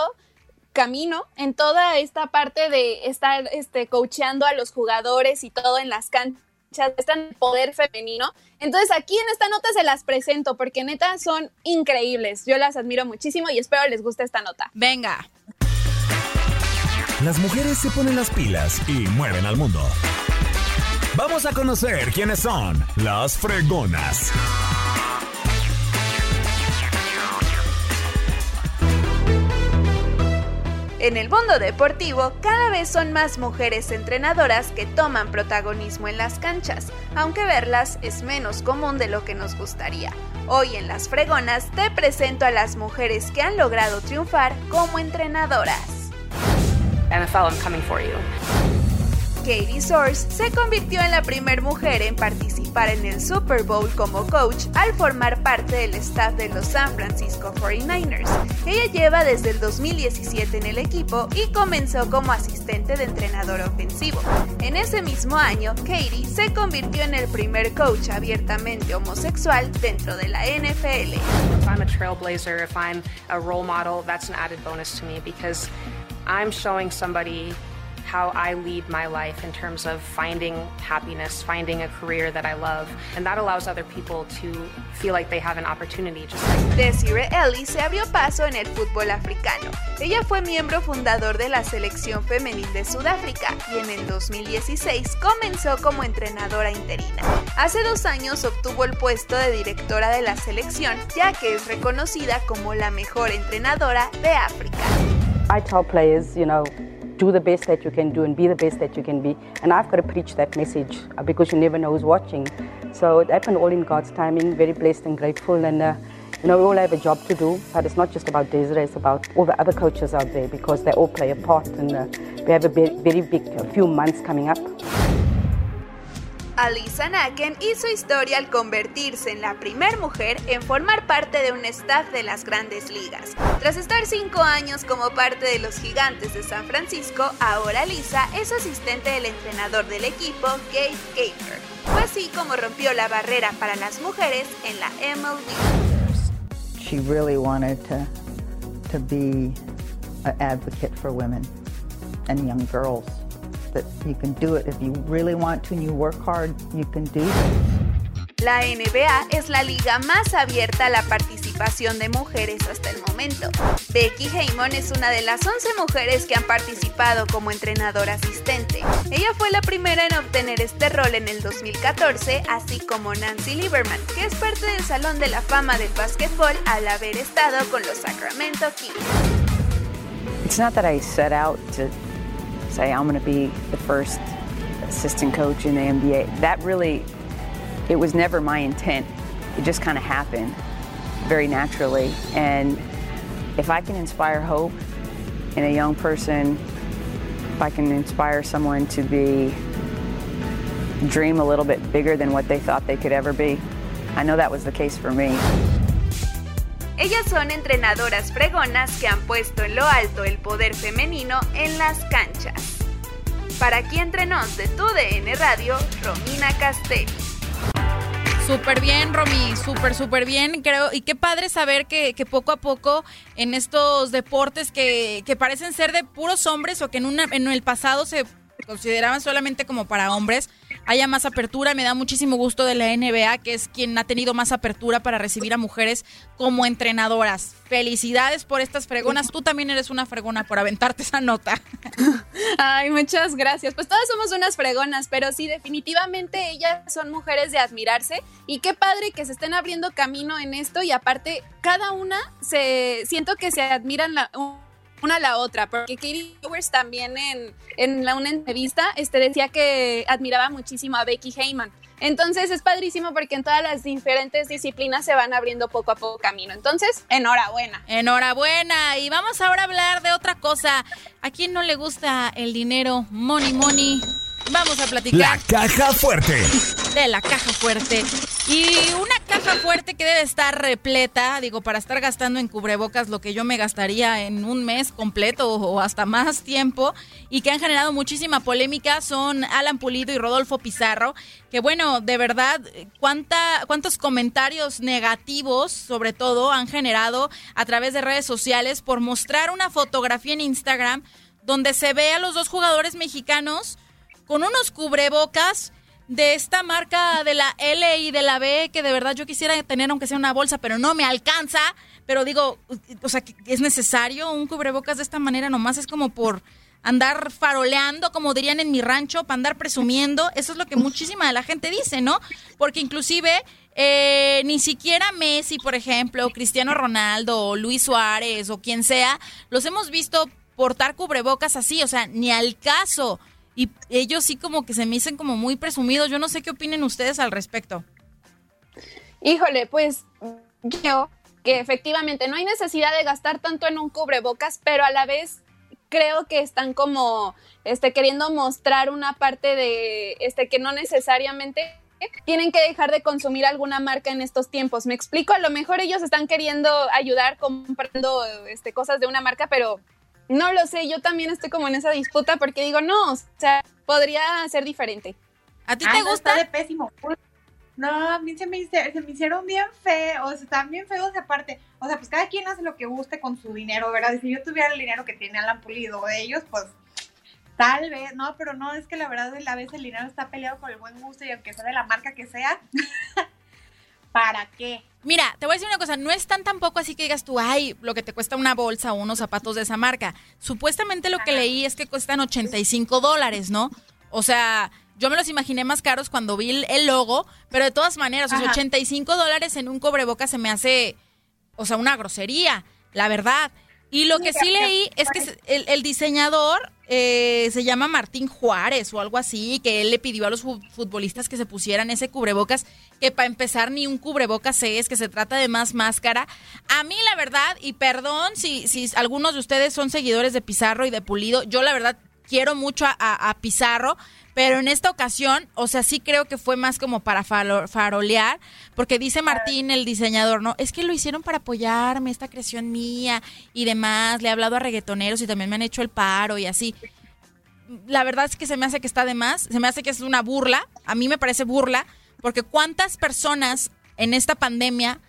[SPEAKER 6] camino en toda esta parte de estar este, coacheando a los jugadores y todo en las canchas, este poder femenino. Entonces aquí en esta nota se las presento porque neta son increíbles. Yo las admiro muchísimo y espero les guste esta nota.
[SPEAKER 5] Venga.
[SPEAKER 4] Las mujeres se ponen las pilas y mueven al mundo. Vamos a conocer quiénes son las fregonas.
[SPEAKER 8] En el mundo deportivo, cada vez son más mujeres entrenadoras que toman protagonismo en las canchas, aunque verlas es menos común de lo que nos gustaría. Hoy en Las Fregonas te presento a las mujeres que han logrado triunfar como entrenadoras.
[SPEAKER 11] NFL, I'm coming for you.
[SPEAKER 8] Katie Source se convirtió en la primera mujer en participar en el Super Bowl como coach al formar parte del staff de los San Francisco 49ers. Ella lleva desde el 2017 en el equipo y comenzó como asistente de entrenador ofensivo. En ese mismo año, Katie se convirtió en el primer coach abiertamente homosexual dentro de la NFL.
[SPEAKER 11] If I'm a trailblazer, if I'm a role model, that's an added bonus to me because I'm showing somebody how I lead my life in terms of finding happiness, finding a career that I love, and that allows other people to feel like they have an opportunity just like
[SPEAKER 8] Desiree Ellis se abrió paso en el fútbol africano. Ella fue miembro fundador de la selección femenil de Sudáfrica y en el 2016 comenzó como entrenadora interina. Hace dos años obtuvo el puesto de directora de la selección, ya que es reconocida como la mejor entrenadora de África.
[SPEAKER 12] I tell players, you know, do the best that you can do and be the best that you can be. And I've got to preach that message uh, because you never know who's watching. So it happened all in God's timing, very blessed and grateful. And uh, You know, we all have a job to do, but it's not just about Desiree, it's about all the other coaches out there because they all play a part and uh, we have a very big few months coming up.
[SPEAKER 8] Alisa Naken hizo historia al convertirse en la primera mujer en formar parte de un staff de las grandes ligas. Tras estar cinco años como parte de los gigantes de San Francisco, ahora Lisa es asistente del entrenador del equipo, Gabe Gaper. Fue así como rompió la barrera para las mujeres en la MLB.
[SPEAKER 13] She really wanted to, to be an advocate for women and young girls. That you can do it if you really want to and you work hard, you can do
[SPEAKER 8] La NBA es la liga más abierta a la participación de mujeres hasta el momento. Becky Haymon es una de las 11 mujeres que han participado como entrenadora asistente. Ella fue la primera en obtener este rol en el 2014, así como Nancy Lieberman, que es parte del Salón de la Fama del Básquetbol al haber estado con los Sacramento Kings.
[SPEAKER 13] It's not that I set out to say I'm going to be the first assistant coach in the NBA. That really, it was never my intent. It just kind of happened very naturally. And if I can inspire hope in a young person, if I can inspire someone to be dream a little bit bigger than what they thought they could ever be, I know that was the case for me.
[SPEAKER 8] Ellas son entrenadoras fregonas que han puesto en lo alto el poder femenino en las canchas. Para aquí entre nos de tu DN Radio, Romina Castelli.
[SPEAKER 5] Súper bien, Romy, súper, súper bien, creo. Y qué padre saber que, poco a poco en estos deportes que, que, parecen ser de puros hombres o que en, una, en el pasado se consideraban solamente como para hombres, haya más apertura. Me da muchísimo gusto de la NBA, que es quien ha tenido más apertura para recibir a mujeres como entrenadoras. Felicidades por estas fregonas. Tú también eres una fregona por aventarte esa nota.
[SPEAKER 6] Ay, muchas gracias. Pues todas somos unas fregonas, pero sí, definitivamente ellas son mujeres de admirarse. Y qué padre que se estén abriendo camino en esto. Y aparte, cada una se siento que se admiran la, una a la otra, porque Katie Powers también en, en la, una entrevista este, decía que admiraba muchísimo a Becky Heyman. Entonces es padrísimo porque en todas las diferentes disciplinas se van abriendo poco a poco camino. Entonces, enhorabuena.
[SPEAKER 5] Enhorabuena. Y vamos ahora a hablar de otra cosa. ¿A quién no le gusta el dinero? Money, money. Vamos a platicar.
[SPEAKER 4] La caja fuerte.
[SPEAKER 5] De la caja fuerte. Y una caja fuerte que debe estar repleta, digo, para estar gastando en cubrebocas lo que yo me gastaría en un mes completo o hasta más tiempo, y que han generado muchísima polémica son Alan Pulido y Rodolfo Pizarro, que bueno, de verdad, cuánta, cuántos comentarios negativos, sobre todo, han generado a través de redes sociales por mostrar una fotografía en Instagram donde se ve a los dos jugadores mexicanos con unos cubrebocas de esta marca de la L y de la B que de verdad yo quisiera tener aunque sea una bolsa, pero no me alcanza. Pero digo, o sea, es necesario un cubrebocas de esta manera, nomás es como por andar faroleando, como dirían en mi rancho, para andar presumiendo. Eso es lo que muchísima de la gente dice, ¿no? Porque inclusive eh, ni siquiera Messi, por ejemplo, Cristiano Ronaldo, o Luis Suárez o quien sea, los hemos visto portar cubrebocas así, o sea, ni al caso. Y ellos sí como que se me dicen como muy presumidos. Yo no sé qué opinen ustedes al respecto.
[SPEAKER 6] Híjole, pues yo que efectivamente no hay necesidad de gastar tanto en un cubrebocas, pero a la vez creo que están como este queriendo mostrar una parte de este que no necesariamente tienen que dejar de consumir alguna marca en estos tiempos. Me explico, a lo mejor ellos están queriendo ayudar comprando este cosas de una marca, pero no lo sé, yo también estoy como en esa disputa porque digo, no, o sea, podría ser diferente.
[SPEAKER 5] ¿A ti te gusta?
[SPEAKER 7] de pésimo. No, a mí se me, hicieron bien feos, o sea, están bien feos aparte. O sea, pues cada quien hace lo que guste con su dinero, ¿verdad? si yo tuviera el dinero que tiene Alan Pulido de ellos, pues tal vez, no, pero no, es que la verdad a vez el dinero está peleado con el buen gusto y aunque sea de la marca que sea, ¿para qué?
[SPEAKER 5] Mira, te voy a decir una cosa, no es tan tampoco así que digas tú, ay, lo que te cuesta una bolsa o unos zapatos de esa marca. Supuestamente lo que leí es que cuestan 85 dólares, ¿no? O sea, yo me los imaginé más caros cuando vi el, logo, pero de todas maneras, o 85 dólares en un cobreboca se me hace, o sea, una grosería, la verdad. Y lo que sí leí es que el, diseñador eh, se llama Martín Juárez o algo así, que él le pidió a los futbolistas que se pusieran ese cubrebocas, que para empezar ni un cubrebocas es, que se trata de más máscara. A mí la verdad, y perdón si, si algunos de ustedes son seguidores de Pizarro y de Pulido, yo la verdad quiero mucho a Pizarro, pero en esta ocasión, o sea, sí creo que fue más como para farolear, porque dice Martín, el diseñador, ¿no? Es que lo hicieron para apoyarme, esta creación mía y demás. Le he hablado a reggaetoneros y también me han hecho el paro y así. La verdad es que se me hace que está de más, se me hace que es una burla, a mí me parece burla, porque cuántas personas en esta pandemia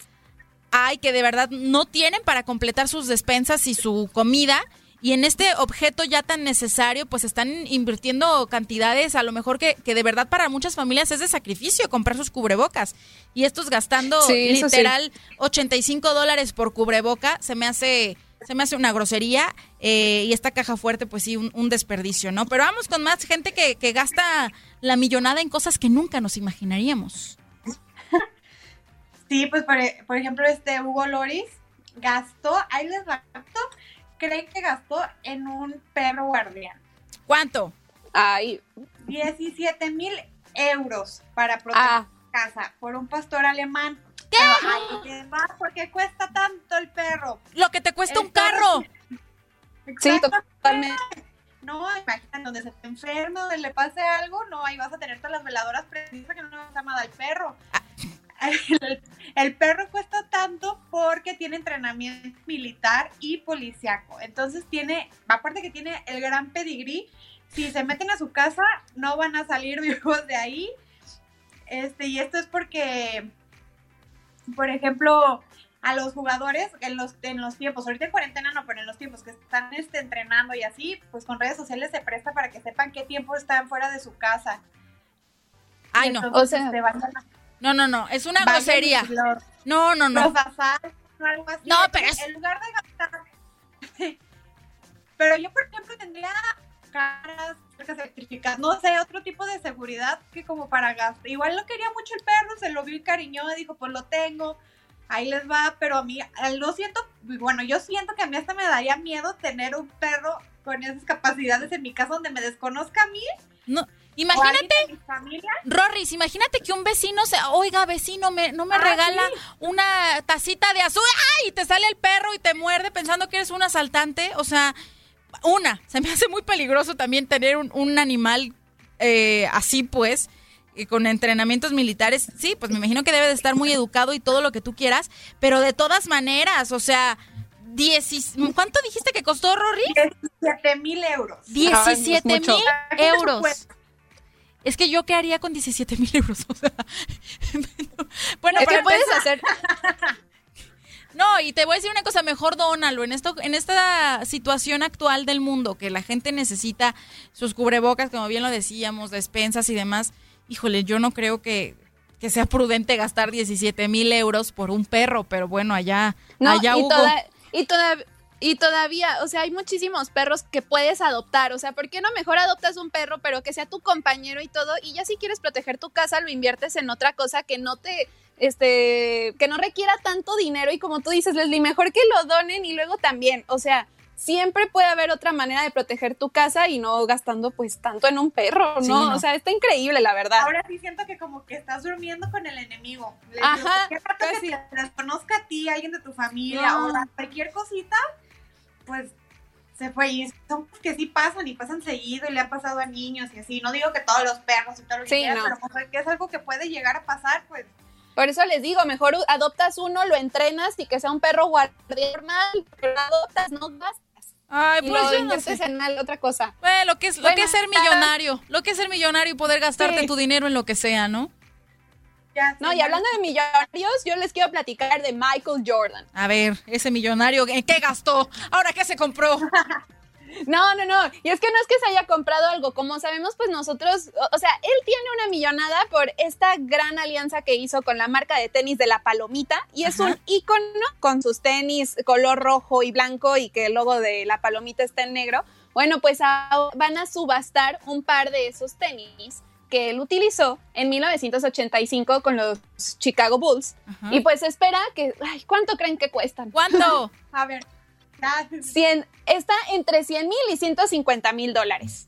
[SPEAKER 5] hay que de verdad no tienen para completar sus despensas y su comida y en este objeto ya tan necesario, pues están invirtiendo cantidades, a lo mejor que, que de verdad para muchas familias es de sacrificio comprar sus cubrebocas. Y estos gastando literal 85 dólares por cubreboca, se me hace se me hace una grosería eh, y esta caja fuerte, pues sí, un, desperdicio, ¿no? Pero vamos con más gente que, que, gasta la millonada en cosas que nunca nos imaginaríamos.
[SPEAKER 7] Sí, pues por, por ejemplo, este Hugo Loris gastó, ahí les va, creen que gastó en un perro guardián?
[SPEAKER 5] ¿Cuánto?
[SPEAKER 6] Ay.
[SPEAKER 7] 17 mil euros para proteger ah. casa por un pastor alemán.
[SPEAKER 5] ¿Qué?
[SPEAKER 7] porque cuesta tanto el perro.
[SPEAKER 5] Lo que te cuesta un carro.
[SPEAKER 6] Sí, totalmente.
[SPEAKER 7] No, imagínate, donde se te enferma, donde le pase algo, no, ahí vas a tener todas las veladoras precisas que no vas a amar al perro. Ah, el, perro cuesta tanto porque tiene entrenamiento militar y policiaco. Entonces tiene, aparte que tiene el gran pedigrí, si se meten a su casa no van a salir vivos de ahí. Este, y esto es porque, por ejemplo, a los jugadores en los, en los tiempos, ahorita en cuarentena no, pero en los tiempos que están este, entrenando y así, pues con redes sociales se presta para que sepan qué tiempo están fuera de su casa.
[SPEAKER 5] Ay, no. o sea, este, no, no, no, es una grosería. No, no, no.
[SPEAKER 7] No, pero es... En lugar de gastar... pero yo, por ejemplo, tendría caras electrificadas, no sé, otro tipo de seguridad que como para gastar. Igual lo quería mucho el perro, se lo vio y cariñó, dijo, pues lo tengo, ahí les va, pero a mí, lo siento, bueno, yo siento que a mí hasta me daría miedo tener un perro con esas capacidades en mi casa donde me desconozca a mí.
[SPEAKER 5] No, Imagínate, Rorris, imagínate que un vecino se, oiga, vecino, me, no me ah, regala una tacita de azul, ¡ay! Y te sale el perro y te muerde pensando que eres un asaltante. O sea, una, se me hace muy peligroso también tener un, animal eh, así, pues, con entrenamientos militares. Sí, pues me imagino que debe de estar muy educado y todo lo que tú quieras, pero de todas maneras, o sea... ¿Cuánto dijiste que costó, Rory?
[SPEAKER 7] 17 mil euros.
[SPEAKER 5] 17 mil euros. Es que yo qué haría con 17 mil euros.
[SPEAKER 6] bueno, ¿qué puedes hacer?
[SPEAKER 5] No, y te voy a decir una cosa, mejor dónalo. En, esto, en esta situación actual del mundo, que la gente necesita sus cubrebocas, como bien lo decíamos, despensas y demás, híjole, yo no creo que, sea prudente gastar 17 mil euros por un perro, pero bueno, allá, allá
[SPEAKER 6] y y toda, y todavía, o sea, hay muchísimos perros que puedes adoptar. O sea, ¿por qué no mejor adoptas un perro, pero que sea tu compañero y todo? Y ya si quieres proteger tu casa, lo inviertes en otra cosa que no te, este, que no requiera tanto dinero. Y como tú dices, Leslie, mejor que lo donen y luego también, o sea, siempre puede haber otra manera de proteger tu casa y no gastando pues tanto en un perro, ¿no? O sea, está increíble, la verdad.
[SPEAKER 7] Ahora sí siento que como que estás durmiendo con el enemigo. Ajá. que te desconozca a ti, alguien de tu familia o cualquier cosita, pues se fue y son que sí pasan y pasan seguido y le ha pasado a niños y así. No digo que todos los perros y todo lo que quieras, pero pues, que es algo que puede llegar a pasar, pues.
[SPEAKER 6] Por eso les digo, mejor adoptas uno, lo entrenas y que sea un perro guardián normal, pero adoptas, no gastas.
[SPEAKER 5] Ay, pues
[SPEAKER 6] lo yo no sé. en otra cosa.
[SPEAKER 5] Bueno, lo que es, lo que es ser millonario, lo que es ser millonario y poder gastarte tu dinero en lo que sea, ¿no?
[SPEAKER 6] No, y hablando de millonarios, yo les quiero platicar de Michael Jordan.
[SPEAKER 5] A ver, ese millonario, ¿en qué gastó? ¿Ahora qué se compró?
[SPEAKER 6] No, no, no. Y es que no es que se haya comprado algo. Como sabemos, pues nosotros, o, sea, él tiene una millonada por esta gran alianza que hizo con la marca de tenis de la Palomita. Y es un ícono con sus tenis color rojo y blanco y que el logo de la Palomita está en negro. Bueno, pues van a subastar un par de esos tenis que él utilizó en 1985 con los Chicago Bulls. Y pues espera que, ay, ¿cuánto creen que cuestan?
[SPEAKER 5] ¿Cuánto?
[SPEAKER 7] A ver.
[SPEAKER 6] 100, está entre 100 mil y 150 mil dólares.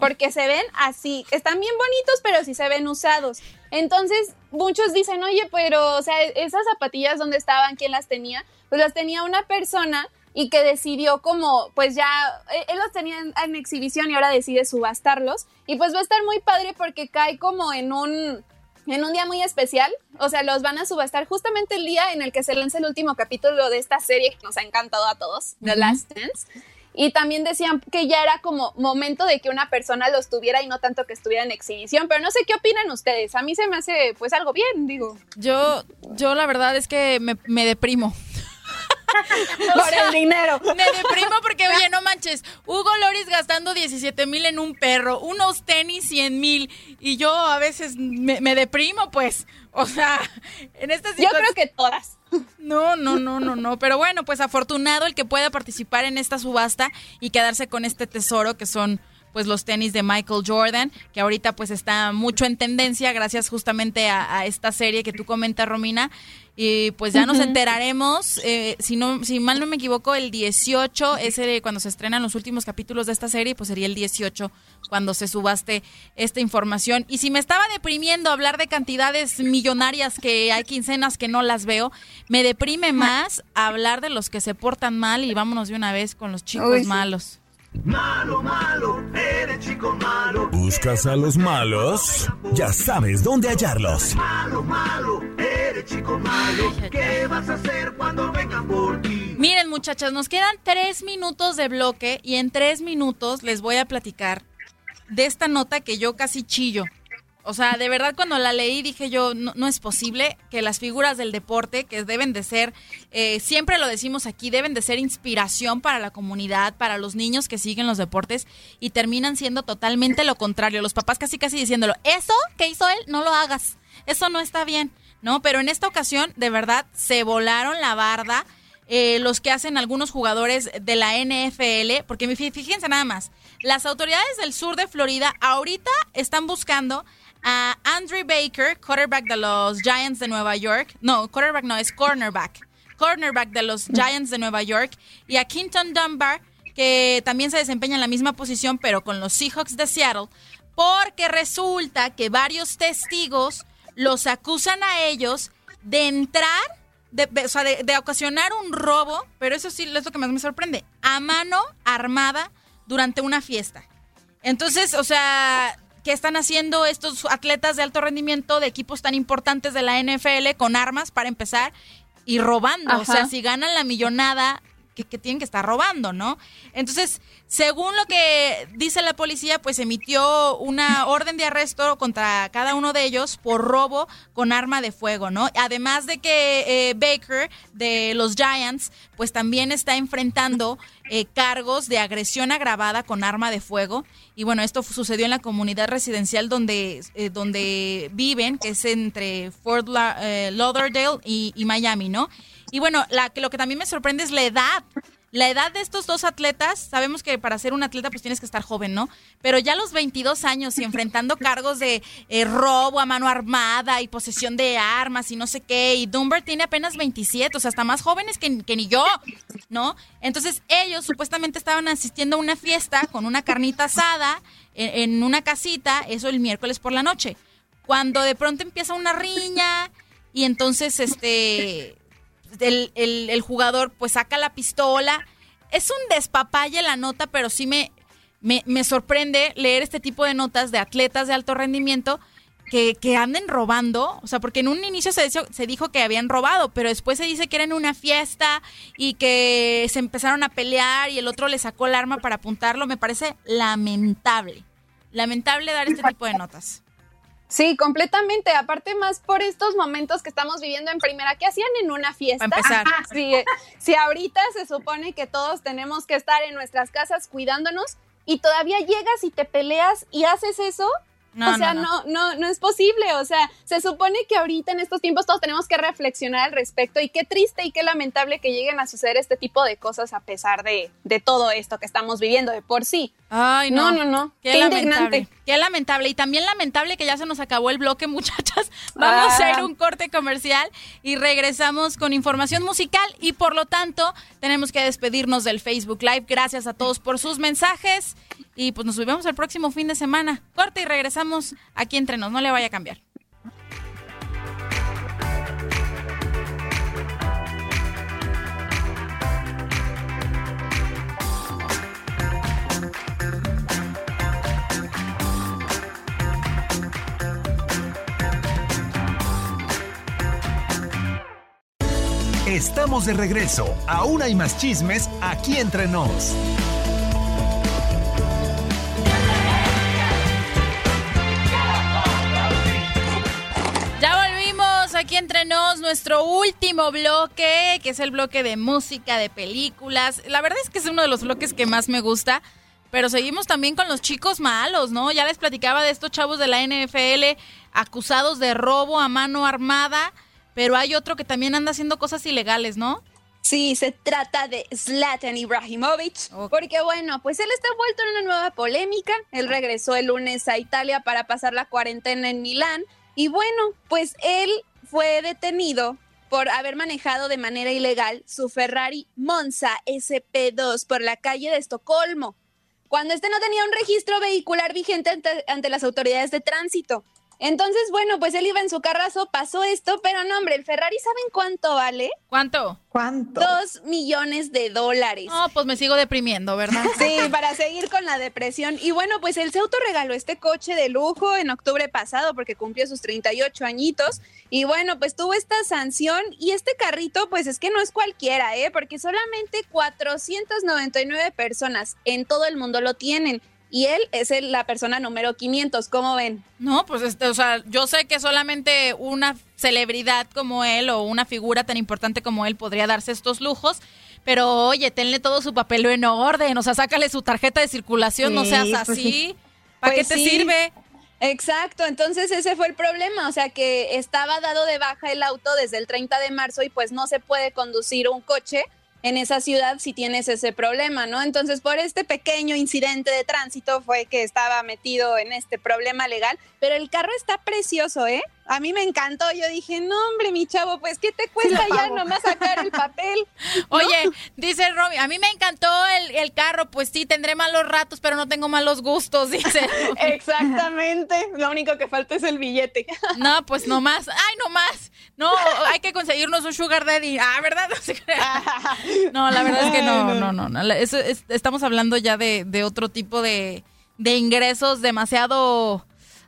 [SPEAKER 6] Porque se ven así, están bien bonitos, pero sí se ven usados. Entonces, muchos dicen, oye, pero, o sea, esas zapatillas, ¿dónde estaban? ¿Quién las tenía? Pues las tenía una persona y que decidió como, pues ya, e, él los tenía en, exhibición y ahora decide subastarlos. Y pues va a estar muy padre porque cae como en un, en un día muy especial. O sea, los van a subastar justamente el día en el que se lanza el último capítulo de esta serie que nos ha encantado a todos, The Last Dance. Y también decían que ya era como momento de que una persona los tuviera y no tanto que estuviera en exhibición. Pero no sé qué opinan ustedes. A mí se me hace pues algo bien, digo.
[SPEAKER 5] Yo, yo la verdad es que me, me deprimo.
[SPEAKER 6] Por el dinero.
[SPEAKER 5] Me deprimo porque, oye, no manches, Hugo Loris gastando 17 mil en un perro, unos tenis 100 mil, y yo a veces me, me, deprimo, pues. O sea, en esta
[SPEAKER 6] situación... Yo creo que todas.
[SPEAKER 5] No, no, no, no, no. Pero bueno, pues afortunado el que pueda participar en esta subasta y quedarse con este tesoro que son pues los tenis de Michael Jordan, que ahorita pues está mucho en tendencia gracias justamente a, esta serie que tú comentas, Romina. Y pues ya nos enteraremos, eh, si no, si mal no me equivoco, el 18 es cuando se estrenan los últimos capítulos de esta serie, pues sería el 18 cuando se subaste esta información. Y si me estaba deprimiendo hablar de cantidades millonarias que hay quincenas que no las veo, me deprime más hablar de los que se portan mal y vámonos de una vez con los chicos malos.
[SPEAKER 4] Malo, malo, eres chico malo. ¿Buscas a los malos? Ya sabes dónde hallarlos. Malo, malo, eres chico malo. ¿Qué vas a hacer cuando vengan por ti?
[SPEAKER 5] Miren, muchachas, nos quedan tres minutos de bloque y en tres minutos les voy a platicar de esta nota que yo casi chillo. O sea, de verdad cuando la leí dije yo, no, es posible que las figuras del deporte, que deben de ser, eh, siempre lo decimos aquí, deben de ser inspiración para la comunidad, para los niños que siguen los deportes y terminan siendo totalmente lo contrario. Los papás casi casi diciéndolo, eso que hizo él, no lo hagas, eso no está bien, ¿no? Pero en esta ocasión, de verdad, se volaron la barda. Eh, los que hacen algunos jugadores de la NFL, porque fíjense nada más, las autoridades del sur de Florida ahorita están buscando a Andre Baker, quarterback de los Giants de Nueva York. No, quarterback no, es cornerback. Cornerback de los Giants de Nueva York. Y a Quinton Dunbar, que también se desempeña en la misma posición, pero con los Seahawks de Seattle. Porque resulta que varios testigos los acusan a ellos de entrar, de, o sea, de, ocasionar un robo, pero eso sí es lo que más me sorprende, a mano armada durante una fiesta. Entonces, o sea, ¿Qué están haciendo estos atletas de alto rendimiento de equipos tan importantes de la NFL con armas para empezar y robando? O sea, si ganan la millonada, que, tienen que estar robando, ¿no? Entonces, según lo que dice la policía, pues emitió una orden de arresto contra cada uno de ellos por robo con arma de fuego, ¿no? Además de que eh, Baker de los Giants, pues también está enfrentando eh, cargos de agresión agravada con arma de fuego. Y bueno, esto sucedió en la comunidad residencial donde, eh, donde viven, que es entre Fort Lauderdale y, y Miami, ¿no? Y bueno, la, lo que también me sorprende es la edad. La edad de estos dos atletas, sabemos que para ser un atleta pues tienes que estar joven, ¿no? Pero ya a los 22 años y enfrentando cargos de eh, robo a mano armada y posesión de armas y no sé qué, y Dunbar tiene apenas 27, o sea, hasta más jóvenes que, ni yo, ¿no? Entonces ellos supuestamente estaban asistiendo a una fiesta con una carnita asada en, en una casita, eso el miércoles por la noche, cuando de pronto empieza una riña y entonces este el, jugador pues saca la pistola. Es un despapalle la nota, pero sí me, me, sorprende leer este tipo de notas de atletas de alto rendimiento que, que, anden robando, o sea, porque en un inicio se, se, dijo que habían robado, pero después se dice que era en una fiesta y que se empezaron a pelear y el otro le sacó el arma para apuntarlo, me parece lamentable, lamentable dar este tipo de notas.
[SPEAKER 6] Sí, completamente. Aparte más por estos momentos que estamos viviendo en primera, ¿qué hacían en una fiesta?
[SPEAKER 5] empezar.
[SPEAKER 6] Si, si ahorita se supone que todos tenemos que estar en nuestras casas cuidándonos y todavía llegas y te peleas y haces eso, o sea, no. no. no, es posible. O sea, se supone que ahorita en estos tiempos todos tenemos que reflexionar al respecto y qué triste y qué lamentable que lleguen a suceder este tipo de cosas a pesar de, de todo esto que estamos viviendo de por sí.
[SPEAKER 5] Ay, no.
[SPEAKER 6] No, no, no.
[SPEAKER 5] Qué, lamentable. Qué lamentable. Y también lamentable que ya se nos acabó el bloque, muchachas. Vamos a ir ah. un corte comercial y regresamos con información musical y por lo tanto tenemos que despedirnos del Facebook Live. Gracias a todos por sus mensajes y pues nos vemos el próximo fin de semana. Corte y regresamos aquí entre nos. No le vaya a cambiar.
[SPEAKER 4] Estamos de regreso. Aún hay más chismes aquí entre nos.
[SPEAKER 5] Aquí entre nos, nuestro último bloque, que es el bloque de música, de películas. La verdad es que es uno de los bloques que más me gusta. Pero seguimos también con los chicos malos, ¿no? Ya les platicaba de estos chavos de la NFL acusados de robo a mano armada pero hay otro que también anda haciendo cosas ilegales, ¿no?
[SPEAKER 6] Sí, se trata de Zlatan Ibrahimovic, porque bueno, pues él está envuelto en una nueva polémica. Él regresó el lunes a Italia para pasar la cuarentena en Milán y bueno, pues él fue detenido por haber manejado de manera ilegal su Ferrari Monza SP2 por la calle de Estocolmo, cuando este no tenía un registro vehicular vigente ante, ante las autoridades de tránsito. Entonces, bueno, pues él iba en su carrazo, pasó esto, pero no, hombre, el Ferrari, ¿saben cuánto vale?
[SPEAKER 5] ¿Cuánto?
[SPEAKER 7] ¿Cuánto?
[SPEAKER 6] Dos millones de dólares.
[SPEAKER 5] No, pues me sigo deprimiendo, ¿verdad?
[SPEAKER 6] sí, para seguir con la depresión. Y bueno, pues él se autorregaló este coche de lujo en octubre pasado porque cumplió sus 38 añitos. Y bueno, pues tuvo esta sanción y este carrito, pues es que no es cualquiera, ¿eh? Porque solamente 499 personas en todo el mundo lo tienen y él es la persona número 500, ¿cómo ven?
[SPEAKER 5] No, pues este, o sea, yo sé que solamente una celebridad como él o una figura tan importante como él podría darse estos lujos, pero oye, tenle todo su papel en orden, o sea, sácale su tarjeta de circulación, no seas pues así. ¿Para qué pues te sirve?
[SPEAKER 6] Exacto, entonces ese fue el problema, o sea que estaba dado de baja el auto desde el 30 de marzo y pues no se puede conducir un coche en esa ciudad si tienes ese problema, ¿no? Entonces, por este pequeño incidente de tránsito fue que estaba metido en este problema legal, pero el carro está precioso, ¿eh? A mí me encantó. Yo dije, no, hombre, mi chavo, pues, ¿qué te cuesta ya nomás sacar el papel?
[SPEAKER 5] Oye, dice Romy, a mí me encantó el, carro. Pues sí, tendré malos ratos, pero no tengo malos gustos, dice.
[SPEAKER 6] Exactamente. Lo único que falta es el billete.
[SPEAKER 5] no, pues no más. Ay, no más. No, hay que conseguirnos un sugar daddy. Ah, ¿verdad? No, la verdad es que no, no, no. no. estamos hablando ya de, de otro tipo de, de ingresos demasiado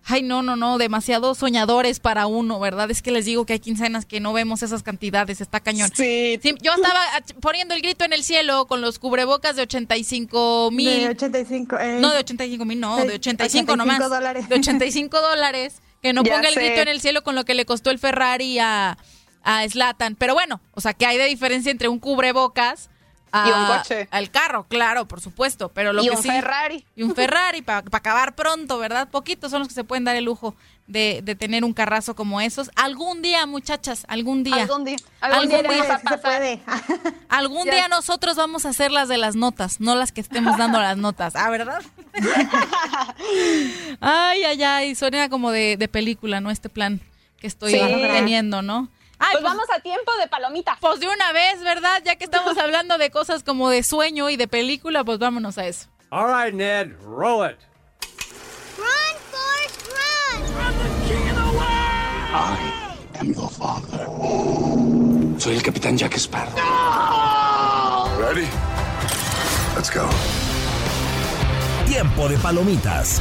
[SPEAKER 5] ay, no, no, no, demasiado soñadores para uno, ¿verdad? Es que les digo que hay quincenas que no vemos esas cantidades, está cañón.
[SPEAKER 6] Sí.
[SPEAKER 5] yo estaba poniendo el grito en el cielo con los cubrebocas de 85 mil.
[SPEAKER 7] De 85, eh.
[SPEAKER 5] No, de 85 mil, no, de 85, 85 nomás. Dólares. De 85 dólares. Que no ponga el grito en el cielo con lo que le costó el Ferrari a, a Slatan. Pero bueno, o sea, ¿qué hay de diferencia entre un cubrebocas
[SPEAKER 6] y un coche.
[SPEAKER 5] Al carro, claro, por supuesto. Pero lo
[SPEAKER 6] y
[SPEAKER 5] un
[SPEAKER 6] Ferrari.
[SPEAKER 5] Y un Ferrari para acabar pronto, ¿verdad? Poquitos son los que se pueden dar el lujo de, de, tener un carrazo como esos. Algún día, muchachas, algún día.
[SPEAKER 6] Algún día. Algún, día,
[SPEAKER 7] se puede.
[SPEAKER 5] algún día nosotros vamos a hacer las de las notas, no las que estemos dando las notas. Ah, ¿verdad? ay, ay, ay. Suena como de, de película, ¿no? Este plan que estoy teniendo, ¿no?
[SPEAKER 6] Pues, pues, vamos a tiempo de palomita.
[SPEAKER 5] Pues de una vez, ¿verdad? Ya que estamos hablando de cosas como de sueño y de película, pues vámonos a eso.
[SPEAKER 14] All right, Ned, roll it.
[SPEAKER 15] Run, Forrest, run! I'm the
[SPEAKER 16] king of the world! I am the father. Soy el capitán Jack Sparrow.
[SPEAKER 15] No!
[SPEAKER 16] Ready? Let's go.
[SPEAKER 4] Tiempo de palomitas.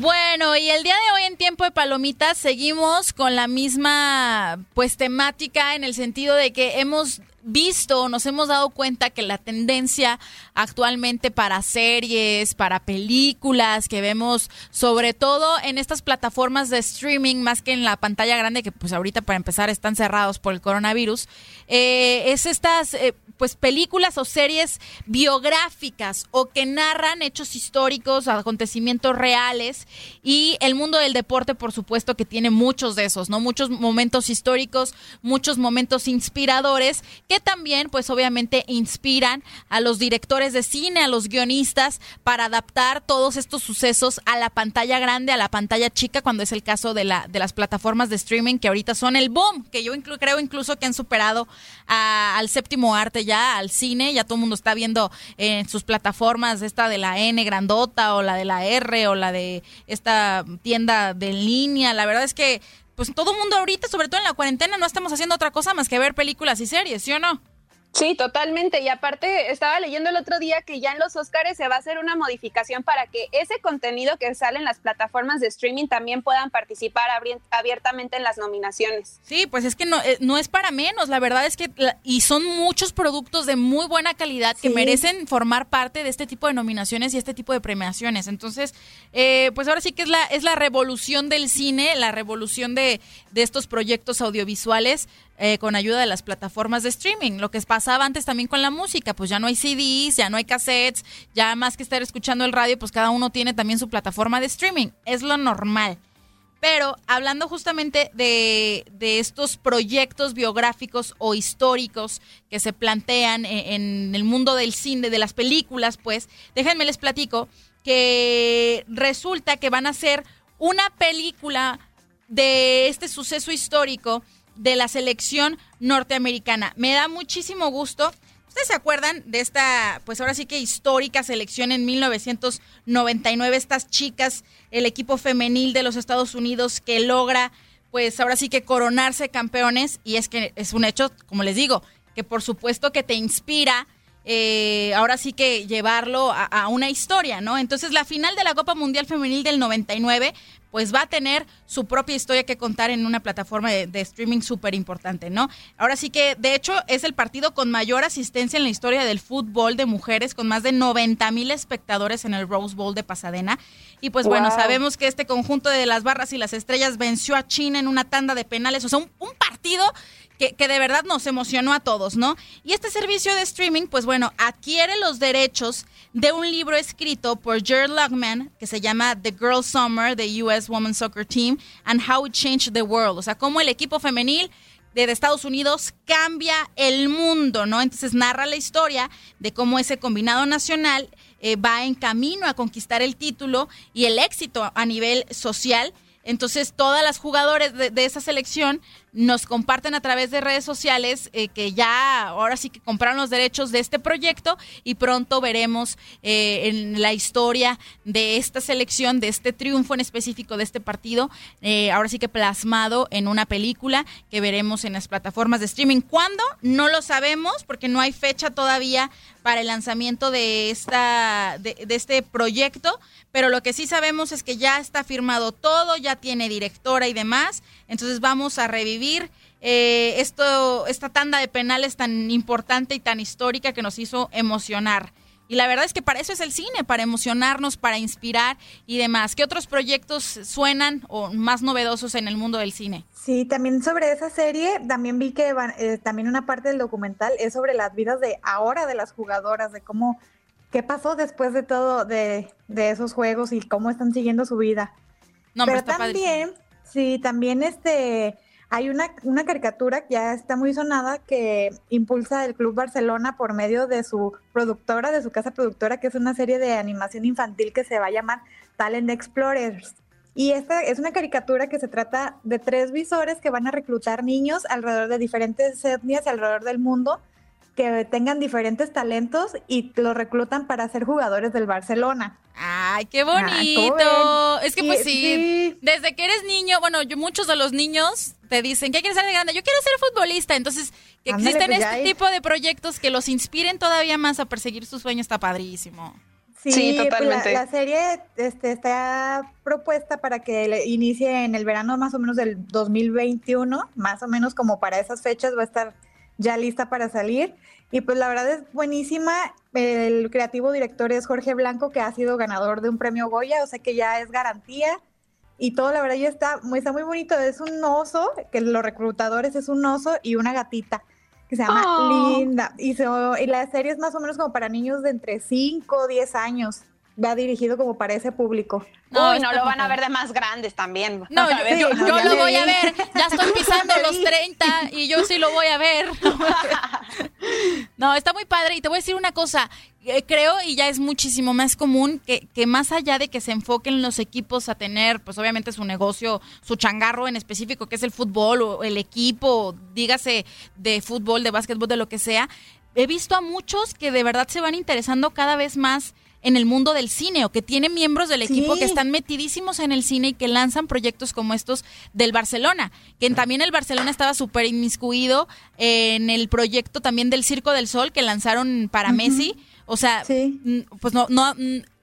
[SPEAKER 5] Bueno, y el día de hoy en Tiempo de Palomitas seguimos con la misma pues temática en el sentido de que hemos visto, nos hemos dado cuenta que la tendencia actualmente para series, para películas que vemos sobre todo en estas plataformas de streaming más que en la pantalla grande que pues ahorita para empezar están cerrados por el coronavirus, eh, es estas eh, pues películas o series biográficas o que narran hechos históricos, acontecimientos reales y el mundo del deporte, por supuesto, que tiene muchos de esos, ¿no? Muchos momentos históricos, muchos momentos inspiradores que también, pues obviamente, inspiran a los directores de cine, a los guionistas para adaptar todos estos sucesos a la pantalla grande, a la pantalla chica, cuando es el caso de, la, de las plataformas de streaming que ahorita son el boom, que yo creo incluso que han superado al séptimo arte ya, al cine, ya todo el mundo está viendo en sus plataformas esta de la N grandota o la de la R o la de esta tienda de línea. La verdad es que pues todo el mundo ahorita, sobre todo en la cuarentena, no estamos haciendo otra cosa más que ver películas y series, ¿sí o no?
[SPEAKER 6] Sí, totalmente. Y aparte, estaba leyendo el otro día que ya en los Oscars se va a hacer una modificación para que ese contenido que sale en las plataformas de streaming también puedan participar abiertamente en las nominaciones.
[SPEAKER 5] Sí, pues es que no, eh, no es para menos. La verdad es que, y son muchos productos de muy buena calidad que merecen formar parte de este tipo de nominaciones y este tipo de premiaciones. Entonces, eh, pues ahora sí que es la, es la revolución del cine, la revolución de, de estos proyectos audiovisuales eh, con ayuda de las plataformas de streaming. Lo que pasaba antes también con la música, pues ya no hay CDs, ya no hay cassettes, ya más que estar escuchando el radio, pues cada uno tiene también su plataforma de streaming. Es lo normal. Pero hablando justamente de, estos proyectos biográficos o históricos que se plantean en, en, el mundo del cine, de las películas, pues déjenme les platico que resulta que van a hacer una película de este suceso histórico de la selección norteamericana. Me da muchísimo gusto. ¿Ustedes se acuerdan de esta, pues ahora sí que histórica selección en 1999? Estas chicas, el equipo femenil de los Estados Unidos que logra, pues ahora sí que coronarse campeones. Y es que es un hecho, como les digo, que por supuesto que te inspira. Eh, ahora sí que llevarlo a, a, una historia, ¿no? Entonces la final de la Copa Mundial Femenil del 99 pues va a tener su propia historia que contar en una plataforma de, streaming súper importante, ¿no? Ahora sí que, de hecho, es el partido con mayor asistencia en la historia del fútbol de mujeres, con más de 90 mil espectadores en el Rose Bowl de Pasadena. Y pues bueno, sabemos que este conjunto de las barras y las estrellas venció a China en una tanda de penales, o sea, un, un partido que, de verdad nos emocionó a todos, ¿no? Y este servicio de streaming, pues bueno, adquiere los derechos de un libro escrito por Jared Luckman que se llama The Girl Summer, the US Women's Soccer Team, and How It Changed the World. O sea, cómo el equipo femenil de Estados Unidos cambia el mundo, ¿no? Entonces narra la historia de cómo ese combinado nacional eh, va en camino a conquistar el título y el éxito a nivel social entonces, todas las jugadoras de, esa selección nos comparten a través de redes sociales eh, que ya ahora sí que compraron los derechos de este proyecto y pronto veremos eh, en la historia de esta selección, de este triunfo en específico de este partido, eh, ahora sí que plasmado en una película que veremos en las plataformas de streaming. ¿Cuándo? No lo sabemos porque no hay fecha todavía para el lanzamiento de, esta, de, de este proyecto pero lo que sí sabemos es que ya está firmado todo, ya tiene directora y demás, entonces vamos a revivir eh, esto, esta tanda de penales tan importante y tan histórica que nos hizo emocionar. Y la verdad es que para eso es el cine, para emocionarnos, para inspirar y demás. ¿Qué otros proyectos suenan o más novedosos en el mundo del cine?
[SPEAKER 7] Sí, también sobre esa serie, también vi que eh, también una parte del documental es sobre las vidas de ahora de las jugadoras, de cómo qué pasó después de todo, de, esos juegos y cómo están siguiendo su vida. No, pero, también, sí, también este, hay una, una caricatura que ya está muy sonada que impulsa el Club Barcelona por medio de su productora, de su casa productora, que es una serie de animación infantil que se va a llamar Talent Explorers. Y esta es una caricatura que se trata de tres visores que van a reclutar niños alrededor de diferentes etnias alrededor del mundo que tengan diferentes talentos y los reclutan para ser jugadores del Barcelona.
[SPEAKER 5] Ay, qué bonito. es que pues sí, desde que eres niño, bueno, yo muchos de los niños te dicen, ¿qué quieres ser de grande? Yo quiero ser futbolista. Entonces, que existen pues este tipo de proyectos que los inspiren todavía más a perseguir sus sueños está padrísimo.
[SPEAKER 7] Sí, pues, totalmente. la, serie este, está propuesta para que inicie en el verano más o menos del 2021, más o menos como para esas fechas va a estar ya lista para salir. Y pues la verdad es buenísima. El creativo director es Jorge Blanco, que ha sido ganador de un premio Goya, o sea que ya es garantía. Y todo, la verdad, ya está muy, está muy bonito. Es un oso, que los reclutadores es un oso y una gatita.
[SPEAKER 17] que se llama oh. Linda. Y, y la serie es más o menos como para niños de entre 5 o 10 años va dirigido como para ese público.
[SPEAKER 6] No, Uy, no lo van a ver de más grandes también.
[SPEAKER 5] No, yo, lo voy a ver. Ya estoy pisando los 30 y yo sí lo voy a ver. No, está muy padre. Y te voy a decir una cosa. Eh, creo, y ya es muchísimo más común, que, que más allá de que se enfoquen los equipos a tener, pues obviamente su negocio, su changarro en específico, que es el fútbol o el equipo, dígase de fútbol, de básquetbol, de lo que sea, he visto a muchos que de verdad se van interesando cada vez más en el mundo del cine o que tiene miembros del equipo que están metidísimos en el cine y que lanzan proyectos como estos del Barcelona, que también el Barcelona estaba súper inmiscuido en el proyecto también del Circo del Sol que lanzaron para Messi. O sea, pues no, no,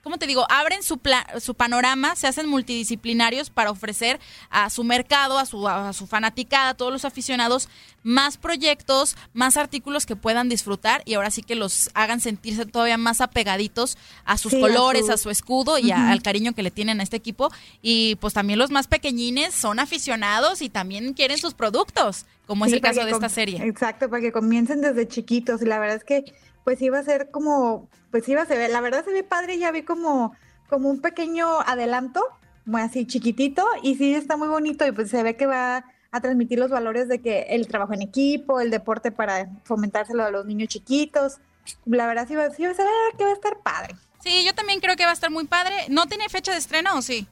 [SPEAKER 5] ¿cómo te digo? Abren su, su panorama, se hacen multidisciplinarios para ofrecer a su mercado, a su, a su fanaticada, a todos los aficionados, más proyectos, más artículos que puedan disfrutar y ahora sí que los hagan sentirse todavía más apegaditos a sus colores, a su... escudo y al cariño que le tienen a este equipo. Y pues también los más pequeñines son aficionados y también quieren sus productos, como es el caso de esta serie.
[SPEAKER 17] Exacto, para que comiencen desde chiquitos y la verdad es que pues iba a ser como, pues iba a ser, la verdad se ve padre, ya vi como, como un pequeño adelanto, muy así chiquitito, y sí está muy bonito, y pues se ve que va a transmitir los valores de que el trabajo en equipo, el deporte para fomentárselo a los niños chiquitos. La verdad sí va, sí va a ser que va a estar padre.
[SPEAKER 5] Sí, yo también creo que va a estar muy padre. ¿No tiene fecha de estreno o sí?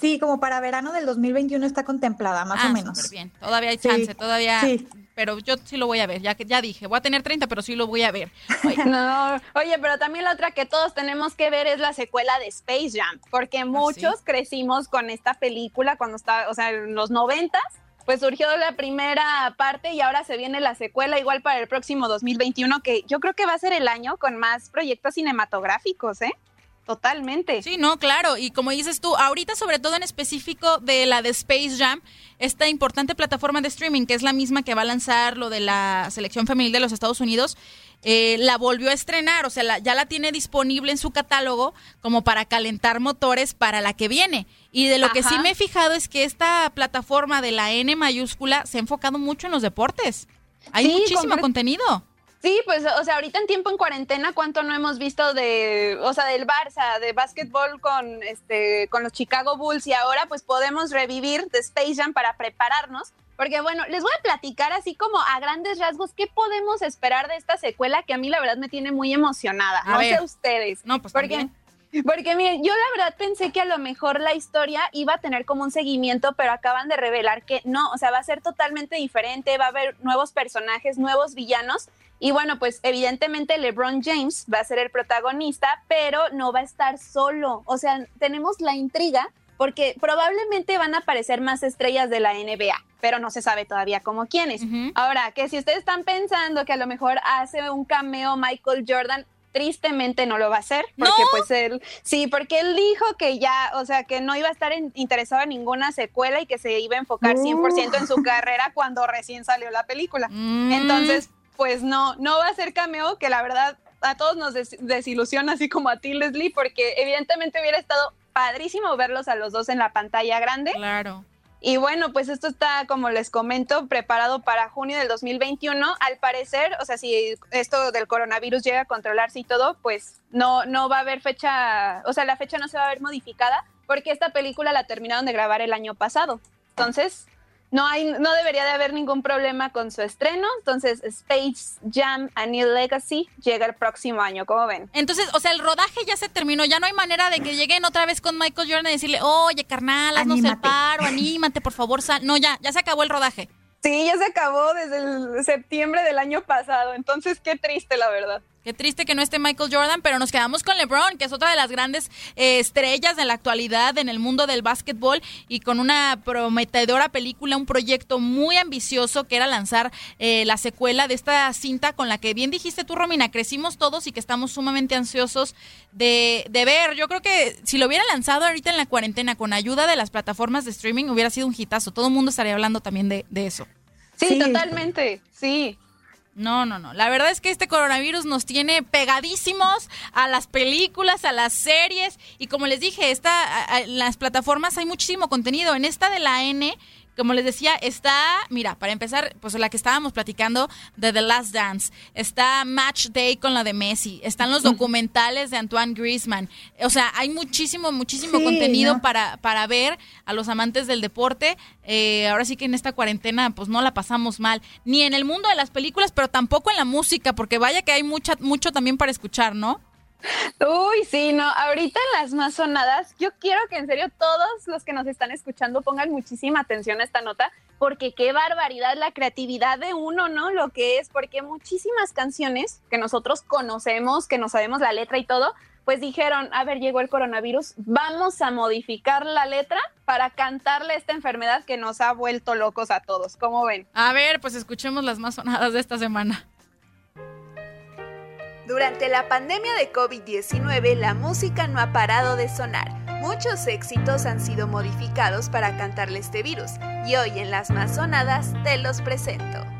[SPEAKER 17] Sí, como para verano del 2021 está contemplada, más o ah, menos.
[SPEAKER 5] bien. Todavía hay chance, todavía. Sí. Pero yo sí lo voy a ver, ya que ya dije, voy a tener 30, pero sí lo voy a ver.
[SPEAKER 6] Oye. no, oye, pero también la otra que todos tenemos que ver es la secuela de Space Jam, porque ¿Ah, muchos crecimos con esta película cuando estaba, o sea, en los noventas, pues surgió la primera parte y ahora se viene la secuela igual para el próximo 2021, que yo creo que va a ser el año con más proyectos cinematográficos, ¿eh? Totalmente.
[SPEAKER 5] Sí, no, claro. Y como dices tú, ahorita sobre todo en específico de la de Space Jam, esta importante plataforma de streaming, que es la misma que va a lanzar lo de la selección femenil de los Estados Unidos, eh, la volvió a estrenar, o sea, ya la tiene disponible en su catálogo como para calentar motores para la que viene. Y de lo que sí me he fijado es que esta plataforma de la N mayúscula se ha enfocado mucho en los deportes. Hay muchísimo contenido.
[SPEAKER 6] Sí, pues, o sea, ahorita en tiempo en cuarentena, ¿cuánto no hemos visto de, o sea, del Barça, de básquetbol con, este, con los Chicago Bulls y ahora pues podemos revivir de Space Jam para prepararnos? Porque bueno, les voy a platicar así como a grandes rasgos qué podemos esperar de esta secuela que a mí la verdad me tiene muy emocionada. no sé ustedes.
[SPEAKER 5] No, pues
[SPEAKER 6] porque,
[SPEAKER 5] también.
[SPEAKER 6] Porque miren, yo la verdad pensé que a lo mejor la historia iba a tener como un seguimiento, pero acaban de revelar que no, o sea, va a ser totalmente diferente, va a haber nuevos personajes, nuevos villanos y bueno, pues evidentemente LeBron James va a ser el protagonista, pero no va a estar solo. O sea, tenemos la intriga porque probablemente van a aparecer más estrellas de la NBA, pero no se sabe todavía cómo quiénes. Ahora, que si ustedes están pensando que a lo mejor hace un cameo Michael Jordan, tristemente no lo va a hacer, porque pues él, sí, porque él dijo que ya, o sea, que no iba a estar interesado en ninguna secuela y que se iba a enfocar 100% en su carrera cuando recién salió la película. Mm. Entonces, pues no, no va a ser cameo, que la verdad a todos nos desilusiona, así como a ti, Leslie, porque evidentemente hubiera estado padrísimo verlos a los dos en la pantalla grande.
[SPEAKER 5] Claro.
[SPEAKER 6] Y bueno, pues esto está, como les comento, preparado para junio del 2021. Al parecer, o sea, si esto del coronavirus llega a controlarse y todo, pues no, no va a haber fecha, o sea, la fecha no se va a ver modificada porque esta película la terminaron de grabar el año pasado. Entonces, no hay, no debería de haber ningún problema con su estreno. Entonces, Space Jam A New Legacy llega el próximo año, ¿cómo ven?
[SPEAKER 5] Entonces, o sea, el rodaje ya se terminó, ya no hay manera de que lleguen otra vez con Michael Jordan y decirle, oye, carnal, haznos el paro, anímate, por favor, sal. No, ya, ya se acabó el rodaje.
[SPEAKER 6] Sí, ya se acabó desde el septiembre del año pasado, entonces qué triste, la verdad.
[SPEAKER 5] Qué triste que no esté Michael Jordan, pero nos quedamos con LeBron, que es otra de las grandes eh, estrellas de la actualidad en el mundo del básquetbol y con una prometedora película, un proyecto muy ambicioso que era lanzar eh, la secuela de esta cinta con la que bien dijiste tú, Romina, crecimos todos y que estamos sumamente ansiosos de, de ver. Yo creo que si lo hubiera lanzado ahorita en la cuarentena con ayuda de las plataformas de streaming hubiera sido un hitazo. Todo el mundo estaría hablando también de, de eso.
[SPEAKER 6] sí, totalmente, sí.
[SPEAKER 5] No, no, no. La verdad es que este coronavirus nos tiene pegadísimos a las películas, a las series y como les dije, esta, las plataformas hay muchísimo contenido. En esta de la N Como les decía, está, mira, para empezar, pues la que estábamos platicando de The Last Dance, está Match Day con la de Messi, están los documentales de Antoine Griezmann. O sea, hay muchísimo, muchísimo contenido para, para ver a los amantes del deporte. Eh, ahora sí que en esta cuarentena, pues no la pasamos mal, ni en el mundo de las películas, pero tampoco en la música, porque vaya que hay mucha, mucho también para escuchar, ¿no?
[SPEAKER 6] Uy, sí, no, ahorita en las más sonadas, yo quiero que en serio todos los que nos están escuchando pongan muchísima atención a esta nota, porque qué barbaridad la creatividad de uno, ¿no? Lo que es, porque muchísimas canciones que nosotros conocemos, que no sabemos la letra y todo, pues dijeron, a ver, llegó el coronavirus, vamos a modificar la letra para cantarle esta enfermedad que nos ha vuelto locos a todos. ¿Cómo ven?
[SPEAKER 5] A ver, pues escuchemos las más sonadas de esta semana.
[SPEAKER 8] Durante la pandemia de COVID-19, la música no ha parado de sonar. Muchos éxitos han sido modificados para cantarle este virus y hoy en las más sonadas te los presento.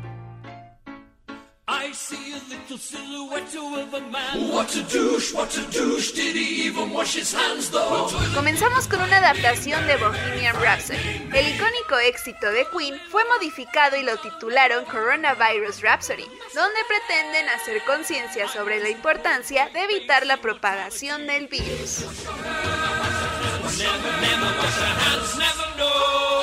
[SPEAKER 8] I see a little silhouette of a man. What a douche, what a douche. Did he even wash his hands though? Comenzamos con una adaptación de Bohemian Rhapsody. El icónico éxito de Queen fue modificado y lo titularon Coronavirus Rhapsody, donde pretenden hacer conciencia sobre la importancia de evitar la propagación del virus. Never, never wash your hands, never know.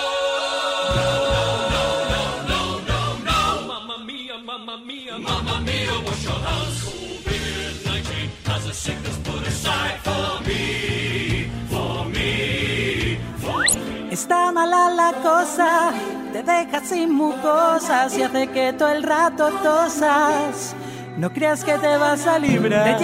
[SPEAKER 18] Está mala la cosa, te deja sin mucosas y hace que todo el rato tosas. No creas que te vas a librar.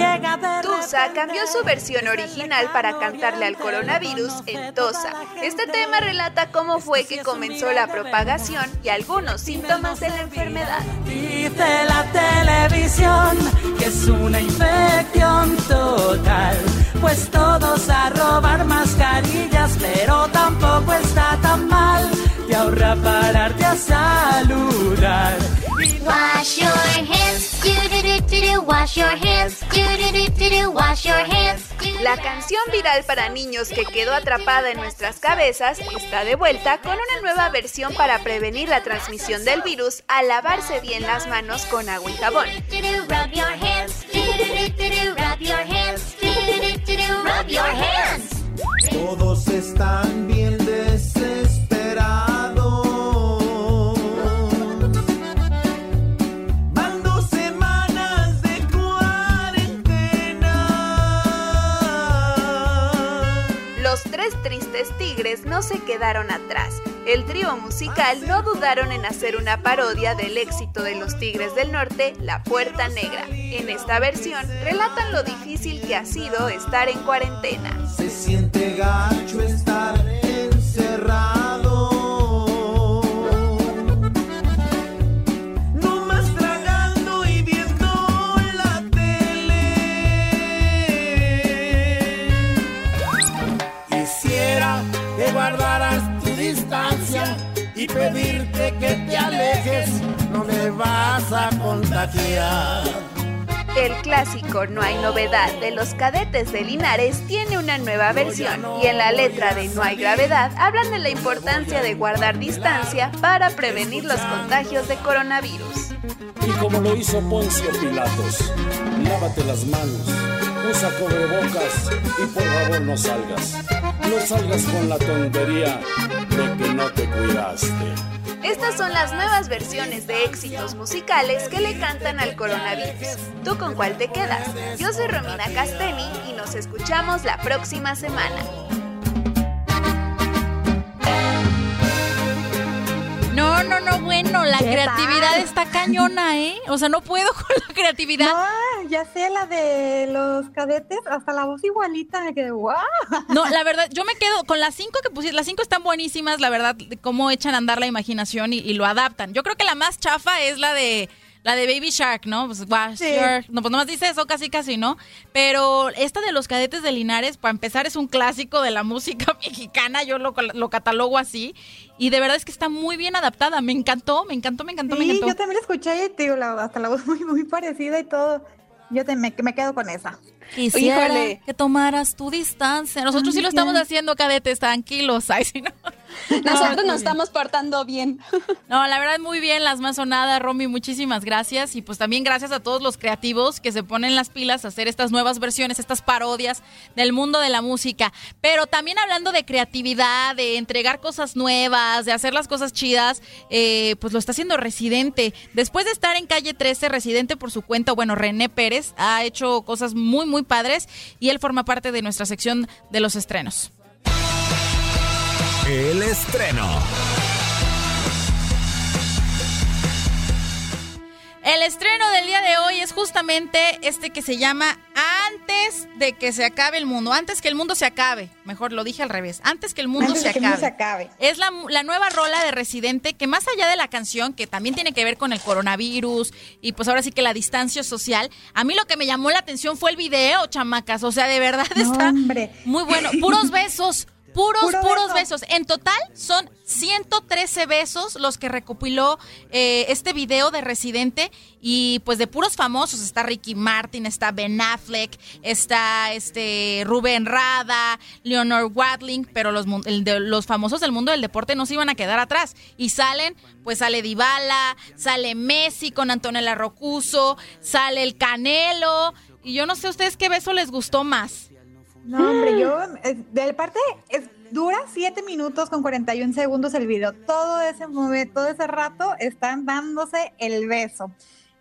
[SPEAKER 8] Tusa cambió su versión original para cantarle al coronavirus en Tosa. Este tema relata cómo fue que comenzó la propagación y algunos síntomas de la enfermedad.
[SPEAKER 18] Dice la televisión que es una infección total. Pues todos a robar mascarillas, pero tampoco está tan mal. Te ahorra pararte a saludar. Wash your hands,
[SPEAKER 8] La canción viral para niños que quedó atrapada en nuestras cabezas está de vuelta con una nueva versión para prevenir la transmisión del virus al lavarse bien las manos con agua y jabón.
[SPEAKER 19] Todos están bien
[SPEAKER 8] no se quedaron atrás. El trío musical no dudaron en hacer una parodia del éxito de los Tigres del Norte, La Puerta Negra. En esta versión relatan lo difícil que ha sido estar en cuarentena.
[SPEAKER 19] Se siente gacho estar encerrado. Y pedirte que te alejes, no me vas a contagiar.
[SPEAKER 8] El clásico No hay novedad de los cadetes de Linares tiene una nueva versión y en la letra de No hay gravedad hablan de la importancia de guardar distancia para prevenir los contagios de coronavirus.
[SPEAKER 20] Y como lo hizo Poncio Pilatos, lávate las manos, usa cubrebocas y por favor no salgas. No salgas con la tontería de que no te cuidaste.
[SPEAKER 8] Estas son las nuevas versiones de éxitos musicales que le cantan al coronavirus. ¿Tú con cuál te quedas? Yo soy Romina Casteni y nos escuchamos la próxima semana.
[SPEAKER 5] No, no, no, bueno, la creatividad está cañona, ¿eh? O sea, no puedo con la creatividad.
[SPEAKER 17] No, ya sé la de los cadetes, hasta la voz igualita, me quedé, wow.
[SPEAKER 5] No, la verdad, yo me quedo con las cinco que pusiste, las cinco están buenísimas, la verdad, cómo echan a andar la imaginación y, y lo adaptan. Yo creo que la más chafa es la de la de Baby Shark, ¿no? Pues wash your... No, pues nomás dice eso casi casi, ¿no? Pero esta de los cadetes de Linares, para empezar, es un clásico de la música mexicana, yo lo, lo catalogo así. Y de verdad es que está muy bien adaptada. Me encantó, me encantó, me encantó, me encantó.
[SPEAKER 17] yo también la escuché y te digo, hasta la voz muy, muy parecida y todo. Yo te, me, me quedo con esa.
[SPEAKER 5] Quisiera que tomaras tu distancia. Nosotros sí lo estamos haciendo, cadetes, tranquilos. Ay, si no.
[SPEAKER 6] Nosotros nos estamos portando bien.
[SPEAKER 5] No, la verdad muy bien, las más sonadas, Romy, muchísimas gracias. Y pues también gracias a todos los creativos que se ponen las pilas a hacer estas nuevas versiones, estas parodias del mundo de la música. Pero también hablando de creatividad, de entregar cosas nuevas, de hacer las cosas chidas, eh, pues lo está haciendo Residente. Después de estar en calle 13, Residente por su cuenta, bueno, René Pérez ha hecho cosas muy, muy padres y él forma parte de nuestra sección de los estrenos.
[SPEAKER 4] El estreno.
[SPEAKER 5] El estreno del día de hoy es justamente este que se llama Antes de que se acabe el mundo. Antes que el mundo se acabe. Mejor lo dije al revés. Antes que el mundo, se, acabe. Es la, la, nueva rola de Residente que más allá de la canción, que también tiene que ver con el coronavirus y pues ahora sí que la distancia social, a mí lo que me llamó la atención fue el video, chamacas. O sea, de verdad está muy bueno. Puros besos Puros, puros besos. En total son 113 besos los que recopiló eh, este video de Residente y pues de puros famosos está Ricky Martin, está Ben Affleck, está este Rubén Rada, Leonor Watling, pero los, los famosos del mundo del deporte no se iban a quedar atrás y salen, pues sale Dybala, sale Messi con Antonella Rocuso, sale el Canelo y yo no sé a ustedes qué beso les gustó más.
[SPEAKER 7] No, hombre, yo, de parte, es, dura 7 minutos con 41 segundos el video. Todo ese momento, todo ese rato están dándose el beso.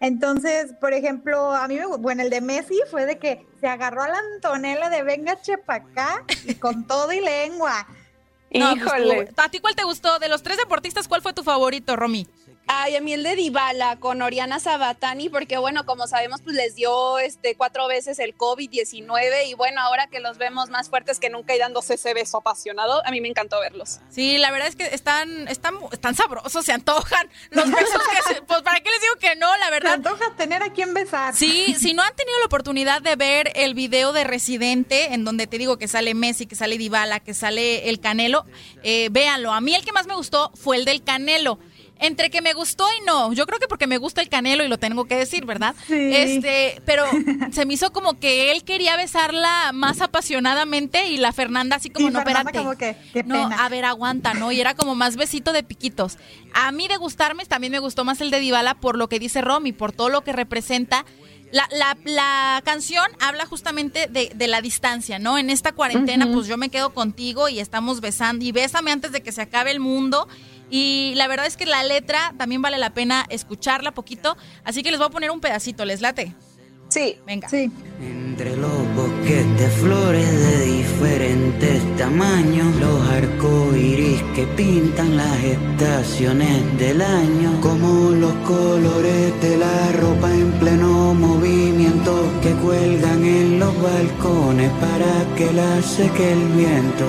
[SPEAKER 7] Entonces, por ejemplo, a mí, me, bueno, el de Messi fue de que se agarró a la Antonella de venga chepacá y con todo y lengua.
[SPEAKER 5] Pues, Híjole. ¿A ti cuál te gustó? De los tres deportistas, ¿cuál fue tu favorito, Romy?
[SPEAKER 6] Ay, a mí el de Dybala con Oriana Sabatani, porque bueno, como sabemos, pues les dio este cuatro veces el COVID-19 y bueno, ahora que los vemos más fuertes que nunca y dándose ese beso apasionado, a mí me encantó verlos.
[SPEAKER 5] Sí, la verdad es que están, están, están sabrosos, se antojan los besos que pues para qué les digo que no, la verdad. Se
[SPEAKER 7] antoja tener a quién besar.
[SPEAKER 5] Sí, si no han tenido la oportunidad de ver el video de Residente, en donde te digo que sale Messi, que sale Dybala, que sale el Canelo, eh, véanlo. A mí el que más me gustó fue el del Canelo entre que me gustó y no. Yo creo que porque me gusta el canelo y lo tengo que decir, ¿verdad? Sí. Este, pero se me hizo como que él quería besarla más apasionadamente y la Fernanda así como, no, espérate. Como que, no, a ver, aguanta, ¿no? Y era como más besito de piquitos. A mí de gustarme también me gustó más el de Dybala por lo que dice Romy, por todo lo que representa. La, la, la, canción habla justamente de, de, la distancia, ¿no? En esta cuarentena, pues yo me quedo contigo y estamos besando y bésame antes de que se acabe el mundo y la verdad es que la letra también vale la pena escucharla poquito. Así que les voy a poner un pedacito, ¿les late?
[SPEAKER 6] Sí.
[SPEAKER 5] Venga.
[SPEAKER 7] Sí.
[SPEAKER 21] Entre los bosques de flores de diferentes tamaños, los arcoíris que pintan las estaciones del año, como los colores de la ropa en pleno movimiento que cuelgan en los balcones para que la seque el viento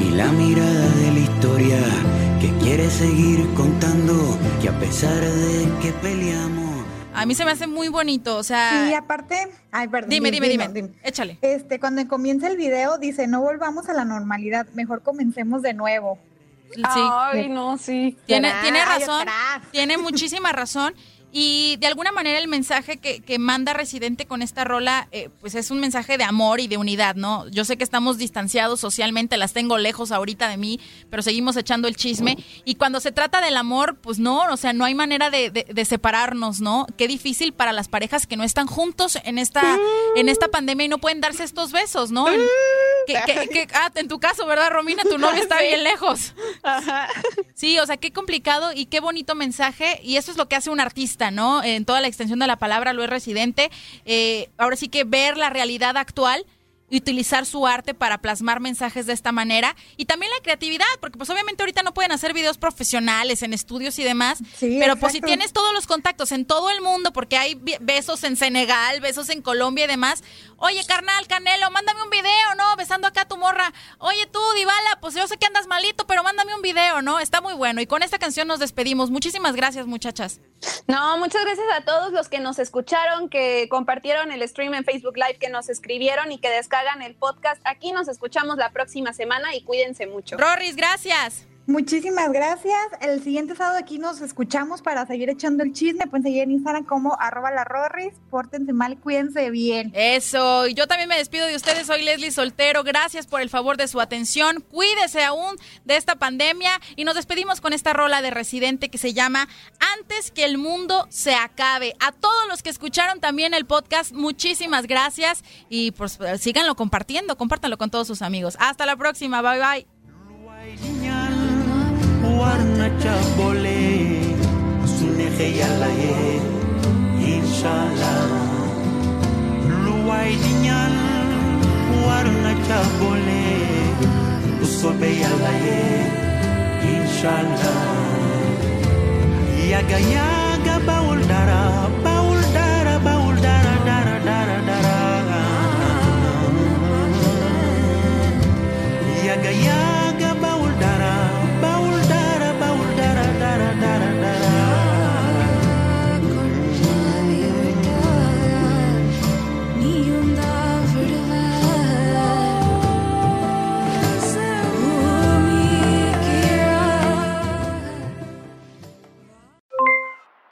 [SPEAKER 21] y la mirada de la historia que quiere seguir contando que a pesar de que peleamos.
[SPEAKER 5] A mí se me hace muy bonito, o sea.
[SPEAKER 7] Y aparte, ay, perdón.
[SPEAKER 5] Dime, dime, dime, Échale.
[SPEAKER 7] Este, cuando comienza el video dice, no volvamos a la normalidad, mejor comencemos de nuevo.
[SPEAKER 6] Sí. Ay, no, sí.
[SPEAKER 5] Tiene, tiene razón. Tiene muchísima razón. Y de alguna manera el mensaje que, que manda Residente con esta rola, eh, pues es un mensaje de amor y de unidad, ¿no? Yo sé que estamos distanciados socialmente, las tengo lejos ahorita de mí, pero seguimos echando el chisme. Y cuando se trata del amor, pues no, o sea, no hay manera de, de, separarnos, ¿no? Qué difícil para las parejas que no están juntos en esta, en esta pandemia y no pueden darse estos besos, ¿no? En, que, ah, en tu caso, ¿verdad, Romina? Tu novio está bien lejos. Sí, o sea, qué complicado y qué bonito mensaje. Y eso es lo que hace un artista ¿no? En toda la extensión de la palabra lo es residente. Eh, ahora sí que ver la realidad actual utilizar su arte para plasmar mensajes de esta manera y también la creatividad, porque pues obviamente ahorita no pueden hacer videos profesionales en estudios y demás, pero pues si tienes todos los contactos en todo el mundo, porque hay besos en Senegal, besos en Colombia y demás, oye carnal, Canelo, mándame un video, ¿no? Besando acá a tu morra, oye tú, Dibala, pues yo sé que andas malito, pero mándame un video, ¿no? Está muy bueno y con esta canción nos despedimos. Muchísimas gracias muchachas.
[SPEAKER 6] No, muchas gracias a todos los que nos escucharon, que compartieron el stream en Facebook Live, que nos escribieron y que descargaron hagan el podcast. Aquí nos escuchamos la próxima semana y cuídense mucho.
[SPEAKER 5] Rorris, gracias.
[SPEAKER 7] Muchísimas gracias. El siguiente sábado aquí nos escuchamos para seguir echando el chisme. Pueden seguir en Instagram como arroba la Rorris. Pórtense mal, cuídense bien.
[SPEAKER 5] Eso. Y yo también me despido de ustedes. Soy Leslie Soltero. Gracias por el favor de su atención. Cuídese aún de esta pandemia. Y nos despedimos con esta rola de Residente que se llama Antes que el mundo se acabe. A todos los que escucharon también el podcast, muchísimas gracias. Y pues síganlo compartiendo. Compártanlo con todos sus amigos. Hasta la próxima. Bye bye.
[SPEAKER 18] warna cabole sune khayalaye inshallah. Luwai dinyan warna cabole usobe yalaye inshallah. Yaga yaga baul dara baul dara baul dara dara dara dara. Ya yaga